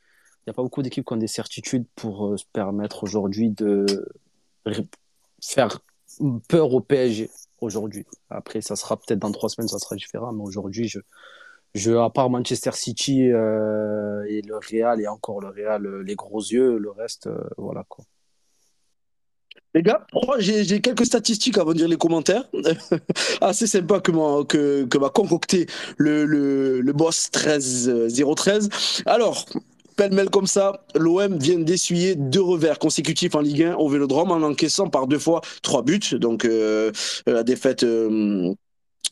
il n'y a pas beaucoup d'équipes qui ont des certitudes pour euh, se permettre aujourd'hui de faire peur au PSG aujourd'hui. Après, ça sera peut-être dans trois semaines, ça sera différent, mais aujourd'hui, je, je, à part Manchester City euh, et le Real et encore le Real, euh, les gros yeux, le reste, euh, voilà quoi. Les gars, moi, j'ai quelques statistiques avant de dire les commentaires. <laughs> Assez sympa que m'a que, que concocté le, le, le boss 13 euh, 013. Alors, pêle-mêle comme ça, l'OM vient d'essuyer deux revers consécutifs en Ligue 1 au Vélodrome en encaissant par deux fois trois buts. Donc, euh, la défaite. euh,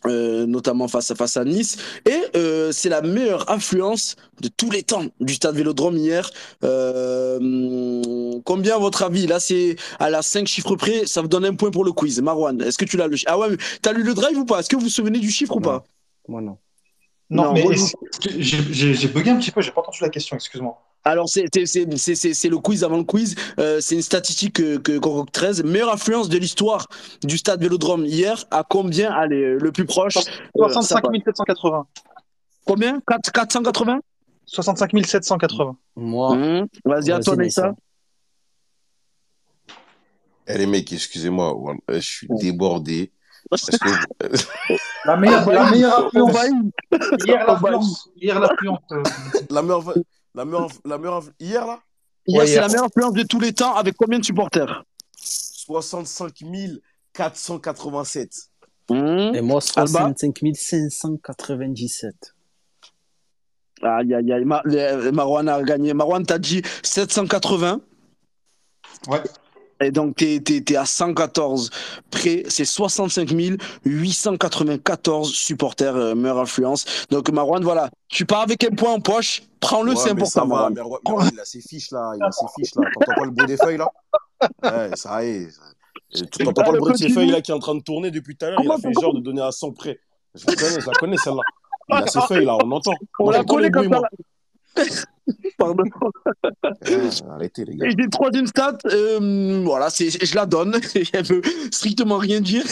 euh, notamment face à, face à Nice. Et euh, c'est la meilleure influence de tous les temps du stade Vélodrome hier. Euh, combien à votre avis? Là, c'est à la 5 chiffres près, ça vous donne un point pour le quiz. Marwan, est-ce que tu l'as le Ah ouais, t'as lu le drive ou pas? Est-ce que vous vous souvenez du chiffre ou pas? Moi non. Non, Non, mais j'ai bugué un petit peu, j'ai pas entendu la question, excuse-moi. Alors, c'est c'est- c'est- c'est- c'est- c'est le quiz avant le quiz. Euh, c'est une statistique que, que concocte 13. Meilleure influence de l'histoire du stade Vélodrome hier. À combien? Allez, le plus proche. euh, ça 65 passe. 780. Combien? 4, 480 65 780. Moi, Mmh. Vas-y, à toi. Naïssa. Eh les mecs, excusez-moi, je suis débordé. Que, <laughs> La meilleure, la meilleure y- Hier, l'affluence. Hier, l'affluence. euh, la meilleure, la meilleure, la meilleure, hier là, Hier, Ouais, c'est la meilleure influence de tous les temps avec combien de supporters? 65 487. Mmh. et moi Alba? 65 597. Aïe, aïe, aïe. Marwan a gagné. Marwan, t'as dit 780. Ouais. Et donc, t'es, t'es, t'es à 114 près. C'est 65 894 supporters, euh, meilleure influence. Donc, Marwan, voilà. Tu pars avec un point en poche. Prends-le, Ouais, c'est ça important, va, Marwan. Il a ses fiches là, il a ses fiches là. T'entends pas le bruit des feuilles là? Ouais, ça y est. Tu t'entends pas le bruit de ses feuilles là qui est en train de tourner depuis tout à l'heure? Il a fait genre de donner à 100 près. Je la connais, je la connais celle-là. Il a ses feuilles là, on entend. On Moi, la connaît comme moi. <laughs> Pardon. Eh, arrêtez les gars. Et j'ai troisième stat, euh, voilà, c'est, je la donne, <laughs> elle veut strictement rien dire.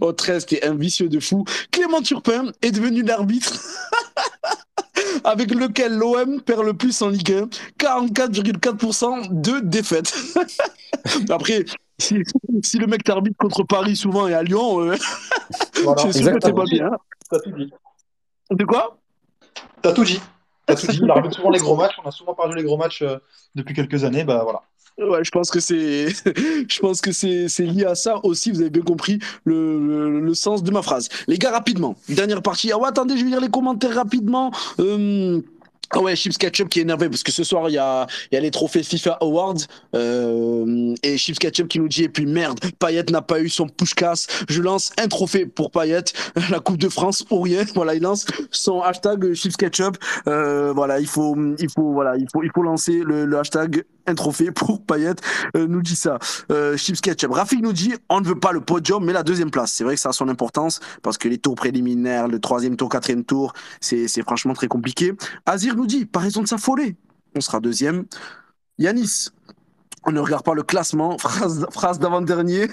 Au 13, t'es un vicieux de fou. Clément Turpin est devenu l'arbitre <laughs> avec lequel l'OM perd le plus en Ligue 1, 44,4% de défaites. Après, si, si le mec t'arbitre contre Paris souvent et à Lyon, euh, Voilà. c'est sûr que t'es pas bien. T'as tout dit. De quoi? T'as tout dit. Arbitre souvent les gros matchs. On a souvent perdu les gros matchs euh, depuis quelques années. Bah voilà. Ouais, je pense que c'est, <laughs> je pense que c'est, c'est lié à ça aussi. Vous avez bien compris le, le, le sens de ma phrase. Les gars, rapidement. Dernière partie. Ah ouais, attendez, je vais lire les commentaires rapidement. Euh, Ah ouais, Chips Ketchup qui est énervé parce que ce soir il y a, y a les trophées FIFA Awards euh, et Chips Ketchup qui nous dit et puis merde, Payet n'a pas eu son push-casse. Je lance un trophée pour Payet, <laughs> la Coupe de France ou rien. <laughs> Voilà, il lance son hashtag Chips Ketchup. Euh, voilà, il faut, il faut, voilà, il faut, il faut lancer le, le hashtag un trophée pour Payet. Euh, nous dit ça. Euh, Chips Ketchup. Rafik nous dit on ne veut pas le podium mais la deuxième place. C'est vrai que ça a son importance parce que les tours préliminaires, le troisième tour, quatrième tour, c'est franchement très compliqué. Azir nous dit, pas raison de s'affoler. On sera deuxième. Yanis, on ne regarde pas le classement. <laughs> Phrase, d'avant-dernier.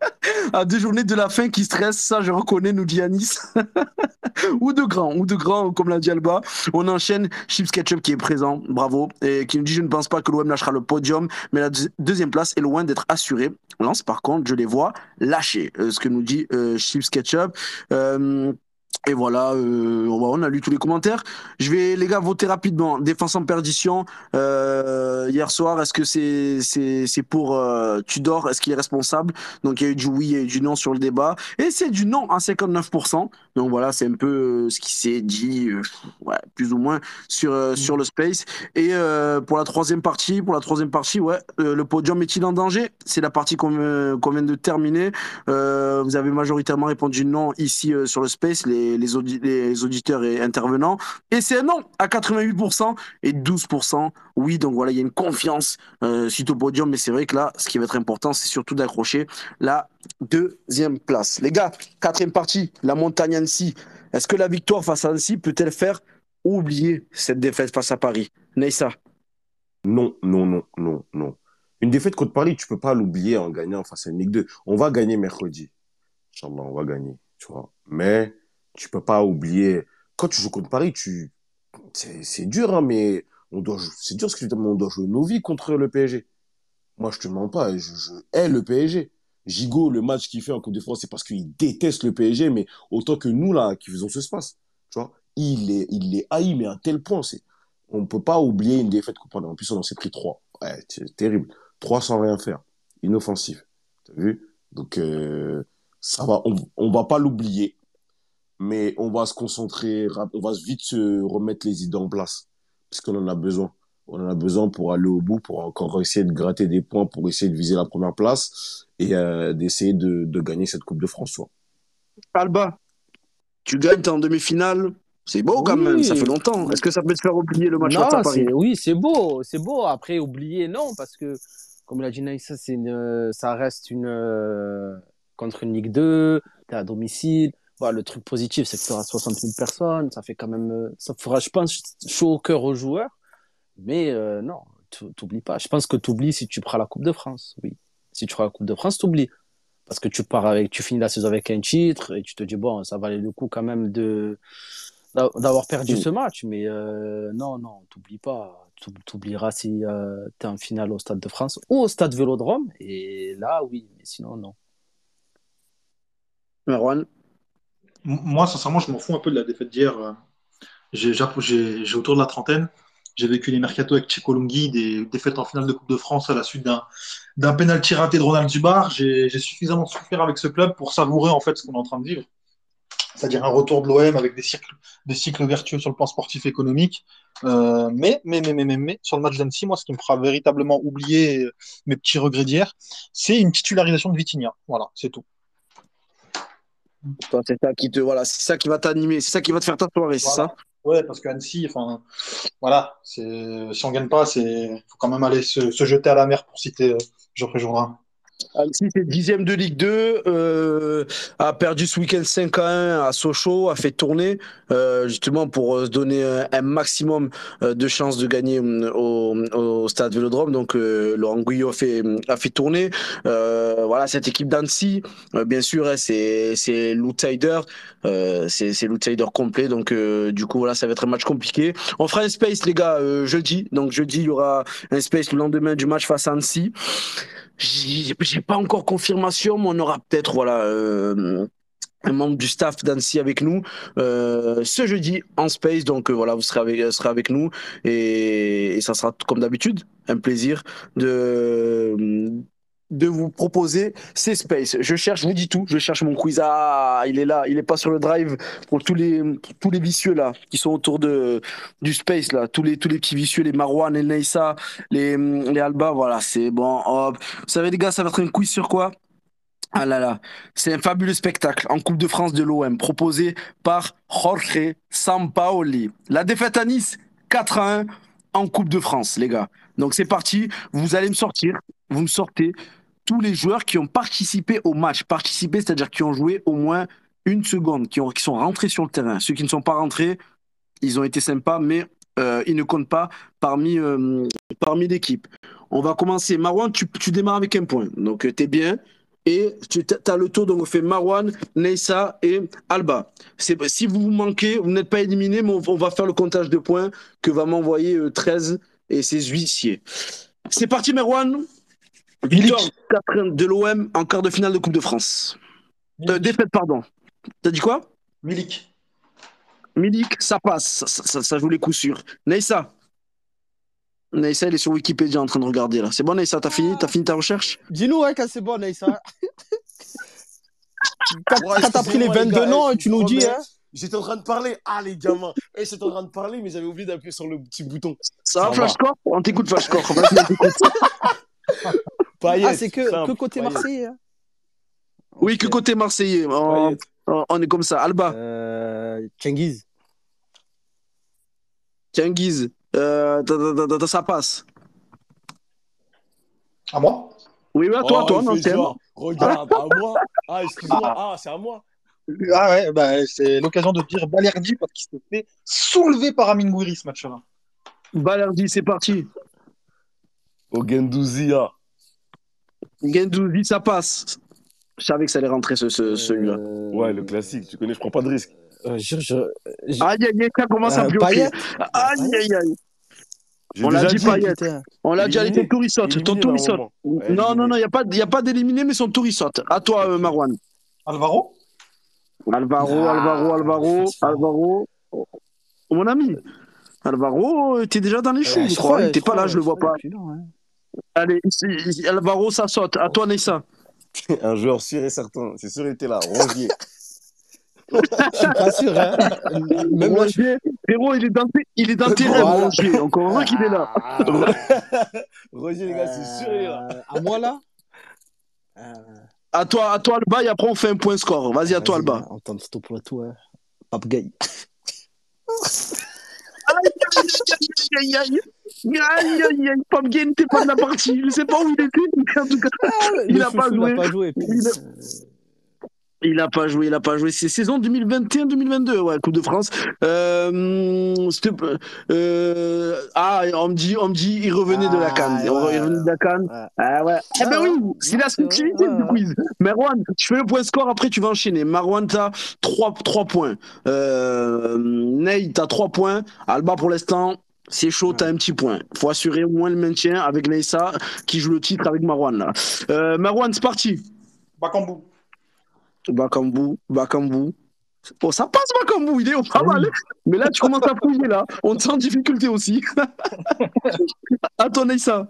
<laughs> à deux journées de la fin qui stresse, ça je reconnais, nous dit Yanis. <laughs> ou de grand, ou de grand, comme l'a dit Alba. On enchaîne Chips Ketchup qui est présent, bravo, et qui nous dit Je ne pense pas que l'OM lâchera le podium, mais la deux- deuxième place est loin d'être assurée. Lance, par contre, je les vois lâcher. Euh, ce que nous dit euh, Chips Ketchup. Euh, Et voilà, euh, on a lu tous les commentaires. Je vais, les gars, voter rapidement. Défense en perdition. Euh, hier soir, est-ce que c'est c'est c'est pour euh, Tudor? Est-ce qu'il est responsable? Donc il y a eu du oui et du non sur le débat. Et c'est du non à 59%. Donc voilà, c'est un peu euh, ce qui s'est dit, euh, ouais, plus ou moins sur euh, sur le space. Et pour la troisième partie, pour la troisième partie, ouais, le podium est-il en danger? C'est la partie qu'on qu'on vient de terminer. Vous avez majoritairement répondu non ici sur le space. Les, audi- les auditeurs et intervenants. Et c'est un non à 88% et 12% oui. Donc voilà, il y a une confiance euh, suite au podium. Mais c'est vrai que là, ce qui va être important, c'est surtout d'accrocher la deuxième place. Les gars, quatrième partie, la montagne Annecy. Est-ce que la victoire face à Annecy peut-elle faire oublier cette défaite face à Paris? Neissa Non, non, non, non, non. Une défaite contre Paris, tu peux pas l'oublier en gagnant face à une Ligue 2. On va gagner mercredi. Inch'Allah, on va gagner, tu vois. Mais tu peux pas oublier. Quand tu joues contre Paris, tu, c'est, dur, hein, mais on doit, c'est dur ce que tu on doit jouer nos vies contre le PSG. Moi, je te mens pas, je, je hais le PSG. Gigot, le match qu'il fait en Coupe de France, c'est parce qu'il déteste le PSG, mais autant que nous, là, qui faisons ce space. Tu vois, il est, il les haït, mais à tel point, c'est, on peut pas oublier une défaite contre Paris. En plus, on en s'est pris trois. Ouais, c'est terrible. Trois sans rien faire. Inoffensif. T'as vu? Donc, euh, ça va, on, on va pas l'oublier, mais on va se concentrer, on va vite se remettre les idées en place, puisqu'on en a besoin. On en a besoin pour aller au bout, pour encore essayer de gratter des points, pour essayer de viser la première place et euh, d'essayer de, de gagner cette Coupe de France. Soit. Alba, tu gagnes, t'es en demi-finale. C'est beau quand Oui. même, ça fait longtemps. Est-ce que ça peut te faire oublier le match Non, face à Paris? oui, c'est beau, c'est beau. Après, oublier, non, parce que, comme l'a dit Naïssa, une, ça reste une, euh, contre une Ligue 2, t'es à domicile. Voilà, le truc positif, c'est que tu auras 60 000 personnes, ça fait quand même, euh, ça fera, je pense, chaud au cœur aux joueurs. Mais euh, non, tu- t'oublies pas. Je pense que t'oublies si tu prends la Coupe de France, oui. Si tu prends la Coupe de France, t'oublies. Parce que tu pars avec, tu finis la saison avec un titre et tu te dis, bon, ça valait le coup quand même de, d'a- d'avoir perdu ce match, mais euh, non, non, t'oublies pas. Tu oublieras si euh, t'es en finale au Stade de France ou au Stade Vélodrome. Et là, oui, mais sinon, non. Merwan Moi, sincèrement, je m'en fous un peu de la défaite d'hier. Euh, J'ai autour de la trentaine. J'ai vécu les mercato avec Chekolongi, des défaites en finale de Coupe de France à la suite d'un penalty raté de Ronald Dubar. J'ai suffisamment souffert avec ce club pour savourer en fait ce qu'on est en train de vivre. C'est-à-dire un retour de l'OM avec des cycles, vertueux sur le plan sportif et économique. Euh, mais, mais, mais, mais, mais, mais, sur le match d'Annecy, moi, ce qui me fera véritablement oublier mes petits regrets d'hier, c'est une titularisation de Vitinha. Voilà, c'est tout. Toi, c'est ça qui te, voilà, c'est ça qui va t'animer, c'est ça qui va te faire ta soirée, c'est Voilà. ça Ouais, parce que Annecy, enfin, voilà, c'est, si on gagne pas, c'est, faut quand même aller se, se jeter à la mer pour citer euh, Geoffrey Jourdain. Annecy, c'est dixième de Ligue 2, euh, a perdu ce week-end 5 à 1 à Sochaux, a fait tourner, euh, justement pour euh, se donner un, maximum de chances de gagner euh, au, stade Vélodrome. Donc, euh, Laurent Guyot a fait, a fait tourner. Voilà, cette équipe d'Annecy, bien sûr, hein, c'est, c'est l'outsider, c'est, c'est l'outsider complet. Donc, du coup, voilà, ça va être un match compliqué. On fera un space, les gars, jeudi. Donc, jeudi, il y aura un space le lendemain du match face à Annecy. J'ai pas encore confirmation, mais on aura peut-être voilà euh, un membre du staff d'Annecy avec nous euh, ce jeudi en space. Donc euh, voilà, vous serez avec, serez avec nous et ça sera comme d'habitude un plaisir de de vous proposer ces spaces. Je cherche, je vous dis tout, je cherche mon quiz. Ah, il est là, il est pas sur le drive pour tous les tous les vicieux là qui sont autour de du space là, tous les tous les petits vicieux, les Marwan, les Neissa, les les Alba, voilà, c'est bon. Hop. Vous savez les gars, ça va être un quiz sur quoi? Ah là là, c'est un fabuleux spectacle en Coupe de France de l'OM proposé par Jorge Sampaoli. La défaite à Nice, 4 à 1 en Coupe de France, les gars. Donc c'est parti, vous allez me sortir, vous me sortez tous les joueurs qui ont participé au match. Participé, c'est-à-dire qui ont joué au moins une seconde, qui, ont, sont rentrés sur le terrain. Ceux qui ne sont pas rentrés, ils ont été sympas, mais euh, ils ne comptent pas parmi, euh, parmi l'équipe. On va commencer. Marwan, tu, démarres avec un point. Donc, tu es bien. Et tu as le tour, donc on fait Marwan, Neissa et Alba. Si vous vous manquez, vous n'êtes pas éliminé, mais on, va faire le comptage de points que va m'envoyer euh, 13 et ses huissiers. C'est parti, Marwan. Victoire 4 de l'OM en quart de finale de Coupe de France. Euh, défaite, pardon. T'as dit quoi? Milik. Milik, ça passe. Ça, ça, ça- ça joue les coups sûrs. Neissa. Neissa, il est sur Wikipédia en train de regarder là. C'est bon, Neissa, t'as fini, t'as fini ta recherche? Dis-nous, ouais, quand c'est bon, Naïssa. <laughs> quand Ouais, quand t'as pris les excusez-moi, les 22 gars, noms, eh, tu nous dis, hein. J'étais en train de parler. Ah, les gamins. Eh, j'étais en train de parler, mais j'avais oublié d'appuyer sur le petit bouton. Ça, Ça va, va. Flashcore? On t'écoute, Flashcore. <laughs> Payet. Ah, c'est que, simple, que côté Payet. Marseillais. hein. Oui, que côté Marseillais. On, Payet. on- on est comme ça. Alba, Euh, Guise. Euh, ça passe. À moi? Oui, oui, à toi, Oh, toi, non, genre, Regarde, à moi. Ah, excuse-moi. Ah, c'est à moi. Ah ouais, bah, c'est l'occasion de dire Balerdi parce qu'il s'est fait soulever par Amin Gouiri ce match-là. Balerdi, c'est parti. Au Gendouzi, ça passe. Je savais que ça allait rentrer ce, ce, celui-là. Euh, Ouais, le classique. Tu connais, je prends pas de risque. euh, je- je- je- Aïe, aïe, aïe, ça commence à euh, bloquer. Payet. Aïe, aïe, aïe. On l'a déjà dit Payet. On l'a dit, allez, ton Éliminé. tour il saute. Ton tour il saute. Non, non, non, il n'y a pas, y a pas d'éliminé, mais son tour il saute. À toi, euh, Marwan. Alvaro Alvaro, Ah, Alvaro, Alvaro. Alvaro. Oh, Mon ami. Alvaro, euh, t'es déjà dans les choux, je crois. était pas là, je le vois pas. Allez, Alvaro, ça saute. À toi, Nessa. <laughs> Un joueur sûr et certain. C'est sûr, il était là. Rongier. Je suis pas sûr, hein. Même. Rongier, il est dans tes, il est dans tes rêves, Voilà. Rongier. Encore heureux qu'il est là. <laughs> Roger, les gars, c'est sûr, il est là. euh, À moi, là? Euh, À toi, à toi, Alba, et après, on fait un point score. Vas-y, à toi, Alba. On tente stop pour tout, hein. Pape Gay. Aïe, aïe, aïe. Aïe, aïe, aïe. Pam Gay n'était pas de la partie. Je sais pas où il était, mais en tout cas, Il Le a pas chouchou, joué. Il a pas joué. Il a- euh, il a pas joué, il a pas joué. C'est saison 2021-2022, ouais, Coupe de France. Euh, euh, ah, on me dit, on me dit, il revenait de la Ah, canne. Il revenait de la canne. Ouais. Ah ouais. Eh ben Ouais, oui, c'est la subtilité du quiz. Marwan, je fais le point score, après tu vas enchaîner. Marwan, t'as 3, 3 points. Euh, Ney, t'as 3 points. Alba, pour l'instant, c'est chaud, t'as un petit point. Faut assurer au moins le maintien avec Neissa, qui joue le titre avec Marwan, là. Euh, Marwan, c'est parti. Bakambu. Bakambu, Bakambu. Oh, ça passe, Bakambu, il est pas mal. Mais là, tu commences à fouiller, là. On te sent en difficulté aussi. à ton Neissa.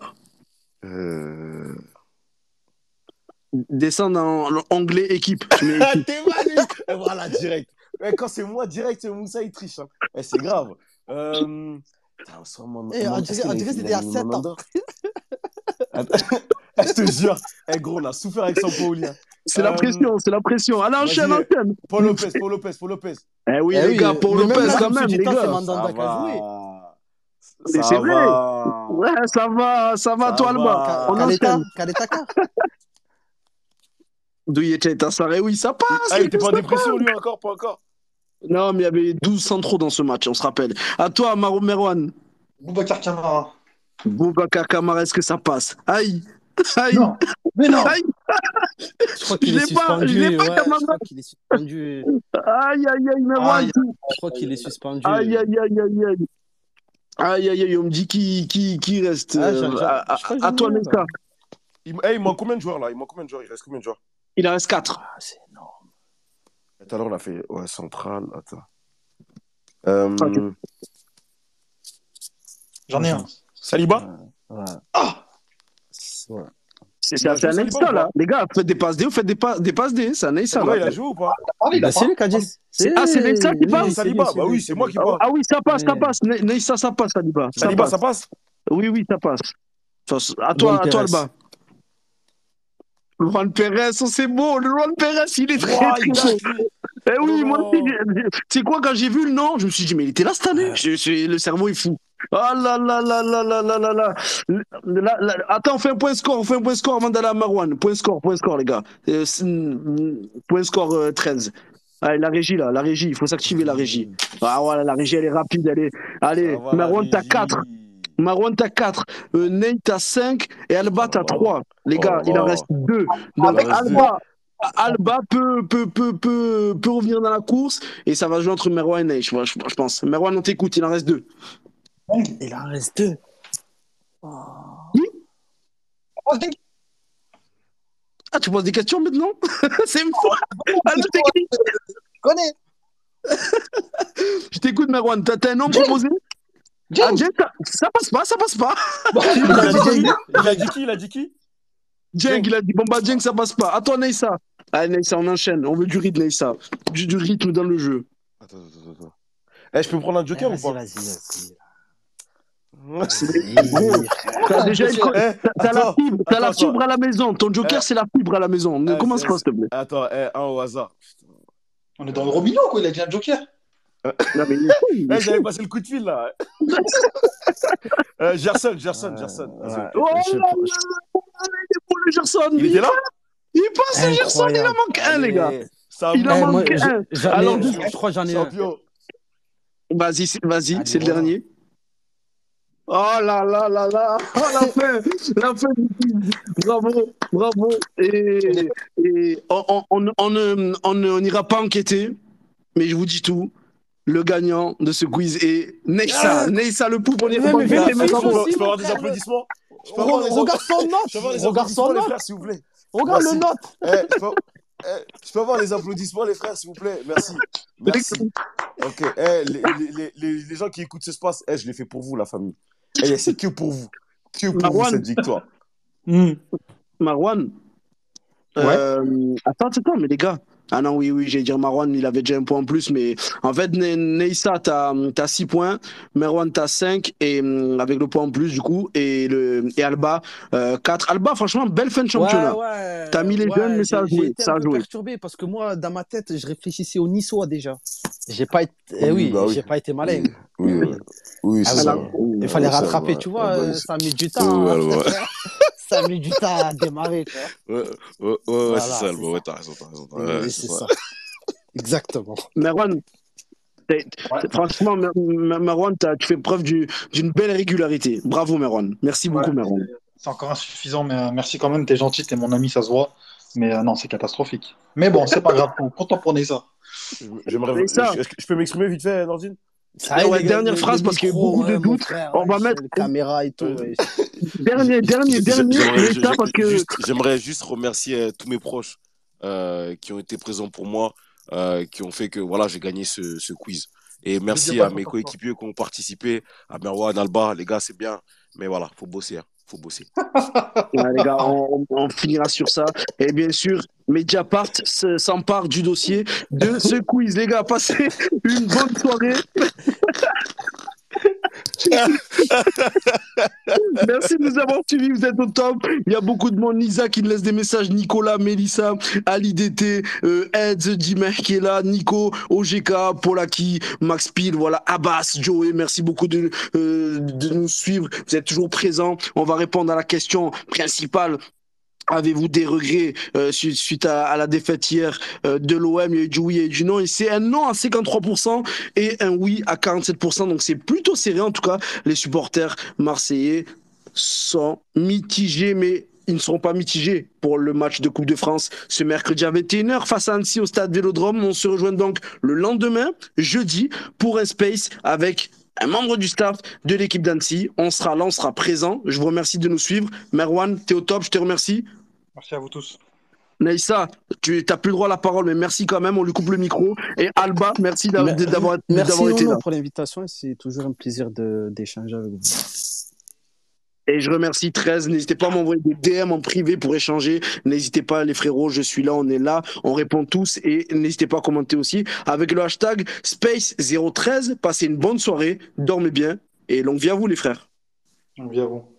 Euh... Descends dans l'onglet équipe. <laughs> T'es mal, Et voilà, direct. Quand c'est moi, direct, Moussa, il triche. Hein. Ouais, c'est grave. Euh... Eh, mon- on est-ce dirait- c'était il y a mis sept mon ans. nom <laughs> Attends. <laughs> Je te jure. Eh, gros, on a souffert avec Sampaoli. C'est la Euh, pression, c'est la pression. Allez, enchaîne, enchaîne. Paul Lopez, Paul Lopez, Paul Lopez. Eh oui, Eh les oui, gars, même Lopez, là, quand même, les gars. Mandanda qui a joué. Mais Ça c'est vrai. Ouais, ça va, ça va, Ça toi, Alba. On enchaîne. Kaletaka. <laughs> D'où il était, Tassaré, oui, ça passe. Ah, il était pas en ça dépression, lui, encore, pas encore. Non, mais il y avait 12 centraux dans ce match, on se rappelle. À toi, Maro Merwan. Boubacar Camara. Boubacar Kamara, est-ce que ça passe? Aïe Aïe Non, mais non. Aïe Je crois qu'il est l'ai pas, suspendu. je l'ai pas, ouais, Camara. je crois qu'il est suspendu. Aïe, aïe, aïe, Merwan Aïe. Je crois qu'il est suspendu. Aïe, aïe, aïe, aïe, aïe. Aïe, aïe, aïe, on me dit qui, qui, qui reste. Ah, euh, à, à- à toi, là. Il, eh, il manque combien de joueurs, là? Il manque combien de joueurs? Il reste combien de joueurs? Il en reste 4. Ah, c'est énorme. Tout à l'heure, on a fait ouais, central. Attends. Euh, Ok. J'en ai un. Saliba Ouais. Ah Ouais. C'est un ou là. Les gars, faites des passes D, vous faites des, pas- des passes D, c'est un Ouais, il là. a joué ou pas Ah, Bah, c'est lui qui a dit. Ah, c'est Neymar qui c'est Saliba, bah oui, c'est moi qui Ah, parle. ah oui, ça passe, ça passe. Ça passe, Saliba. Ça Saliba, passe. ça passe Oui, oui, ça passe. À toi, à toi, Perez. Alba. Juan Perez, oh, c'est beau. Le Juan Perez, il est très, très beau. Eh oui, Oh moi sais quoi, quand j'ai vu le nom, je me suis dit, mais il était là cette année. Je- je- le cerveau est fou. Ah là là là là là là là là. Là, là. Attends, on fait un point score, on fait un point score avant d'aller à Marwan. Point score, point score, les gars. Euh, c'est- point score euh, 13. Allez, la régie, là, la régie, il faut s'activer la régie. Ah voilà, la régie, elle est rapide, elle est. Allez, la Marwan, t'as régie. 4. Marwan, t'as 4. Euh, Nate, t'as 5. Et Alba, t'as Oh. 3. Les gars, Oh. il en reste 2. Donc, Il en reste Alba, Alba peut, peut, peut, peut, peut revenir dans la course. Et ça va jouer entre Merwan et Nate, je, je, je pense. Merwan, on t'écoute, il en reste 2. Il en reste deux. Ah, tu poses des questions maintenant? <laughs> C'est fort Ah, le technique Je connais. <laughs> Je t'écoute, Merwan. T'as t'as un nom proposé? Ah, Jeng, ça, ça passe pas, ça passe pas. <laughs> Il a dit qui Il a dit qui? Il a dit qui Jeng, il a dit bon bah Jeng, ça passe pas. À toi, Neissa. Ah, Neissa, on enchaîne. On veut du rythme, Neissa. Du, du rythme dans le jeu. Attends, attends, attends. Eh, je peux prendre un joker ou Vas-y, pas vas-y, vas-y. T'as déjà une... Eh, T'as la fibre, t'as la attends, fibre à la maison. Ton joker, Eh. c'est la fibre à la maison. Eh, Commence c'est- pas, s'il te plaît. Attends, eh, un au hasard. On est dans le Robinho, quoi. Il a dit un joker. <coughs> Non, mais Eh, j'avais passé le coup de fil là. euh, Gerson, Gerson, Gerson. Ouais, Oh je- là là, il est beau, le Gerson. Il était là Il passe, le Gerson, il en manque un, les gars. Ça Il en Eh, moi, manque je- un. j'en ai- Alors, je, je crois que j'en ai un. Vas-y, c'est- vas-y, Allez, c'est le dernier. Oh là là là là, oh, la fin, la fin du film. Bravo, bravo. Et, et on, on, on, on n'ira pas enquêter, mais je vous dis tout. Le gagnant de ce quiz est Neissa. Ah. Neissa le poupe, on Ouais, est mais remonté, fais-le, mais Je peux je peux avoir des applaudissements Je peux avoir des Re- Regarde son Je peux avoir note. des applaudissements, les frères, s'il vous plaît. Regarde le note. Eh, je, peux... eh, je peux avoir les applaudissements, les frères, s'il vous plaît. Merci. Merci. Ok. Eh, les, les, les, les, les gens qui écoutent ce space, eh, je l'ai fait pour vous, la famille. Eh, c'est que pour vous. Que pour Marwan. vous, cette victoire. Marwan. Euh, attends, attends, mais les gars. Ah non, oui, oui, j'allais dire Marwan, il avait déjà un point en plus, mais en fait, Ne- Neissa, t'as as 6 points, Marwan, t'as 5, et hum, avec le point en plus, du coup, et, le, et Alba, 4. Alba, franchement, belle fin de championnat. Ouais, ouais. T'as mis les jeunes, mais ça a j'ai- joué, J'ai ça un a peu joué. perturbé parce que moi, dans ma tête, je réfléchissais au Niçois déjà. J'ai pas été, eh Oui, oui, bah oui. j'ai pas été malin. Oui, oui, oui, Ah c'est ça. Il fallait Ouais, ça, rattraper, ouais. tu vois, Ah bah, euh, ça a mis du Ouais, temps. hein. <laughs> ça a mis du temps à démarrer, quoi. Ouais, ouais, ouais, ouais, Voilà, c'est ça, Alba. Ouais, t'as raison, t'as raison. Oui, Ouais, c'est ça. ça. Exactement. Marwan, t'es- franchement, t'as- tu fais preuve du- d'une belle régularité. Bravo, Marwan. Merci beaucoup, Ouais. Marwan. C'est encore insuffisant, mais euh, merci quand même. T'es gentil, t'es mon ami, ça se voit. Mais euh, non, c'est catastrophique. Mais bon, c'est pas grave. Content pour ça. J'aimerais. Je peux m'exprimer vite fait, Nordine? Ça est, Ouais, dernière le- phrase, le parce qu'il y a beaucoup de doutes. On va mettre- les caméras et tout. Ouais. Dernier, dernier, dernier, J'aimerais- juste- J'aimerais juste remercier euh, tous mes proches euh, qui ont été présents pour moi, euh, qui ont fait que voilà, j'ai gagné ce, ce quiz. Et merci à mes coéquipiers qui ont participé, à Merwan, Alba, les gars, c'est bien. Mais voilà, faut bosser, hein, faut bosser. <laughs> Ouais, les gars, on, on finira sur ça. Et bien sûr, Mediapart se- s'empare du dossier de ce quiz. Les gars, passez une bonne soirée. <laughs> <laughs> Merci de nous avoir suivis, vous êtes au top. Il y a beaucoup de monde. Nisa qui nous laisse des messages. Nicolas, Mélissa, Ali DT, euh, Ed, Dimer qui est là, Nico, OGK, Polaki, Max Pil, voilà, Abbas, Joey. Merci beaucoup de, euh, de nous suivre. Vous êtes toujours présents. On va répondre à la question principale. Avez-vous des regrets euh, suite, à, à la défaite hier euh, de l'OM Il y a eu du oui et du non. Et c'est un non à 53% et un oui à 47%. Donc c'est plutôt serré. En tout cas, les supporters marseillais sont mitigés, mais ils ne seront pas mitigés pour le match de Coupe de France ce mercredi à 21h face à Annecy au stade Vélodrome. On se rejoint donc le lendemain, jeudi, pour un space avec un membre du staff de l'équipe d'Annecy. On sera là, on sera présent. Je vous remercie de nous suivre. Merwan, t'es au top, je te remercie. Merci à vous tous. Naïssa, tu n'as plus le droit à la parole, mais merci quand même. On lui coupe le micro. Et Alba, merci d'a- Mer- d'avoir Merci été là. pour l'invitation. C'est toujours un plaisir d'échanger avec vous. Et je remercie 13. N'hésitez pas à m'envoyer des DM en privé pour échanger. N'hésitez pas, les frérots, je suis là, on est là, on répond tous. Et n'hésitez pas à commenter aussi avec le hashtag Space013. Passez une bonne soirée, dormez bien et longue vie à vous, les frères. Bien vous.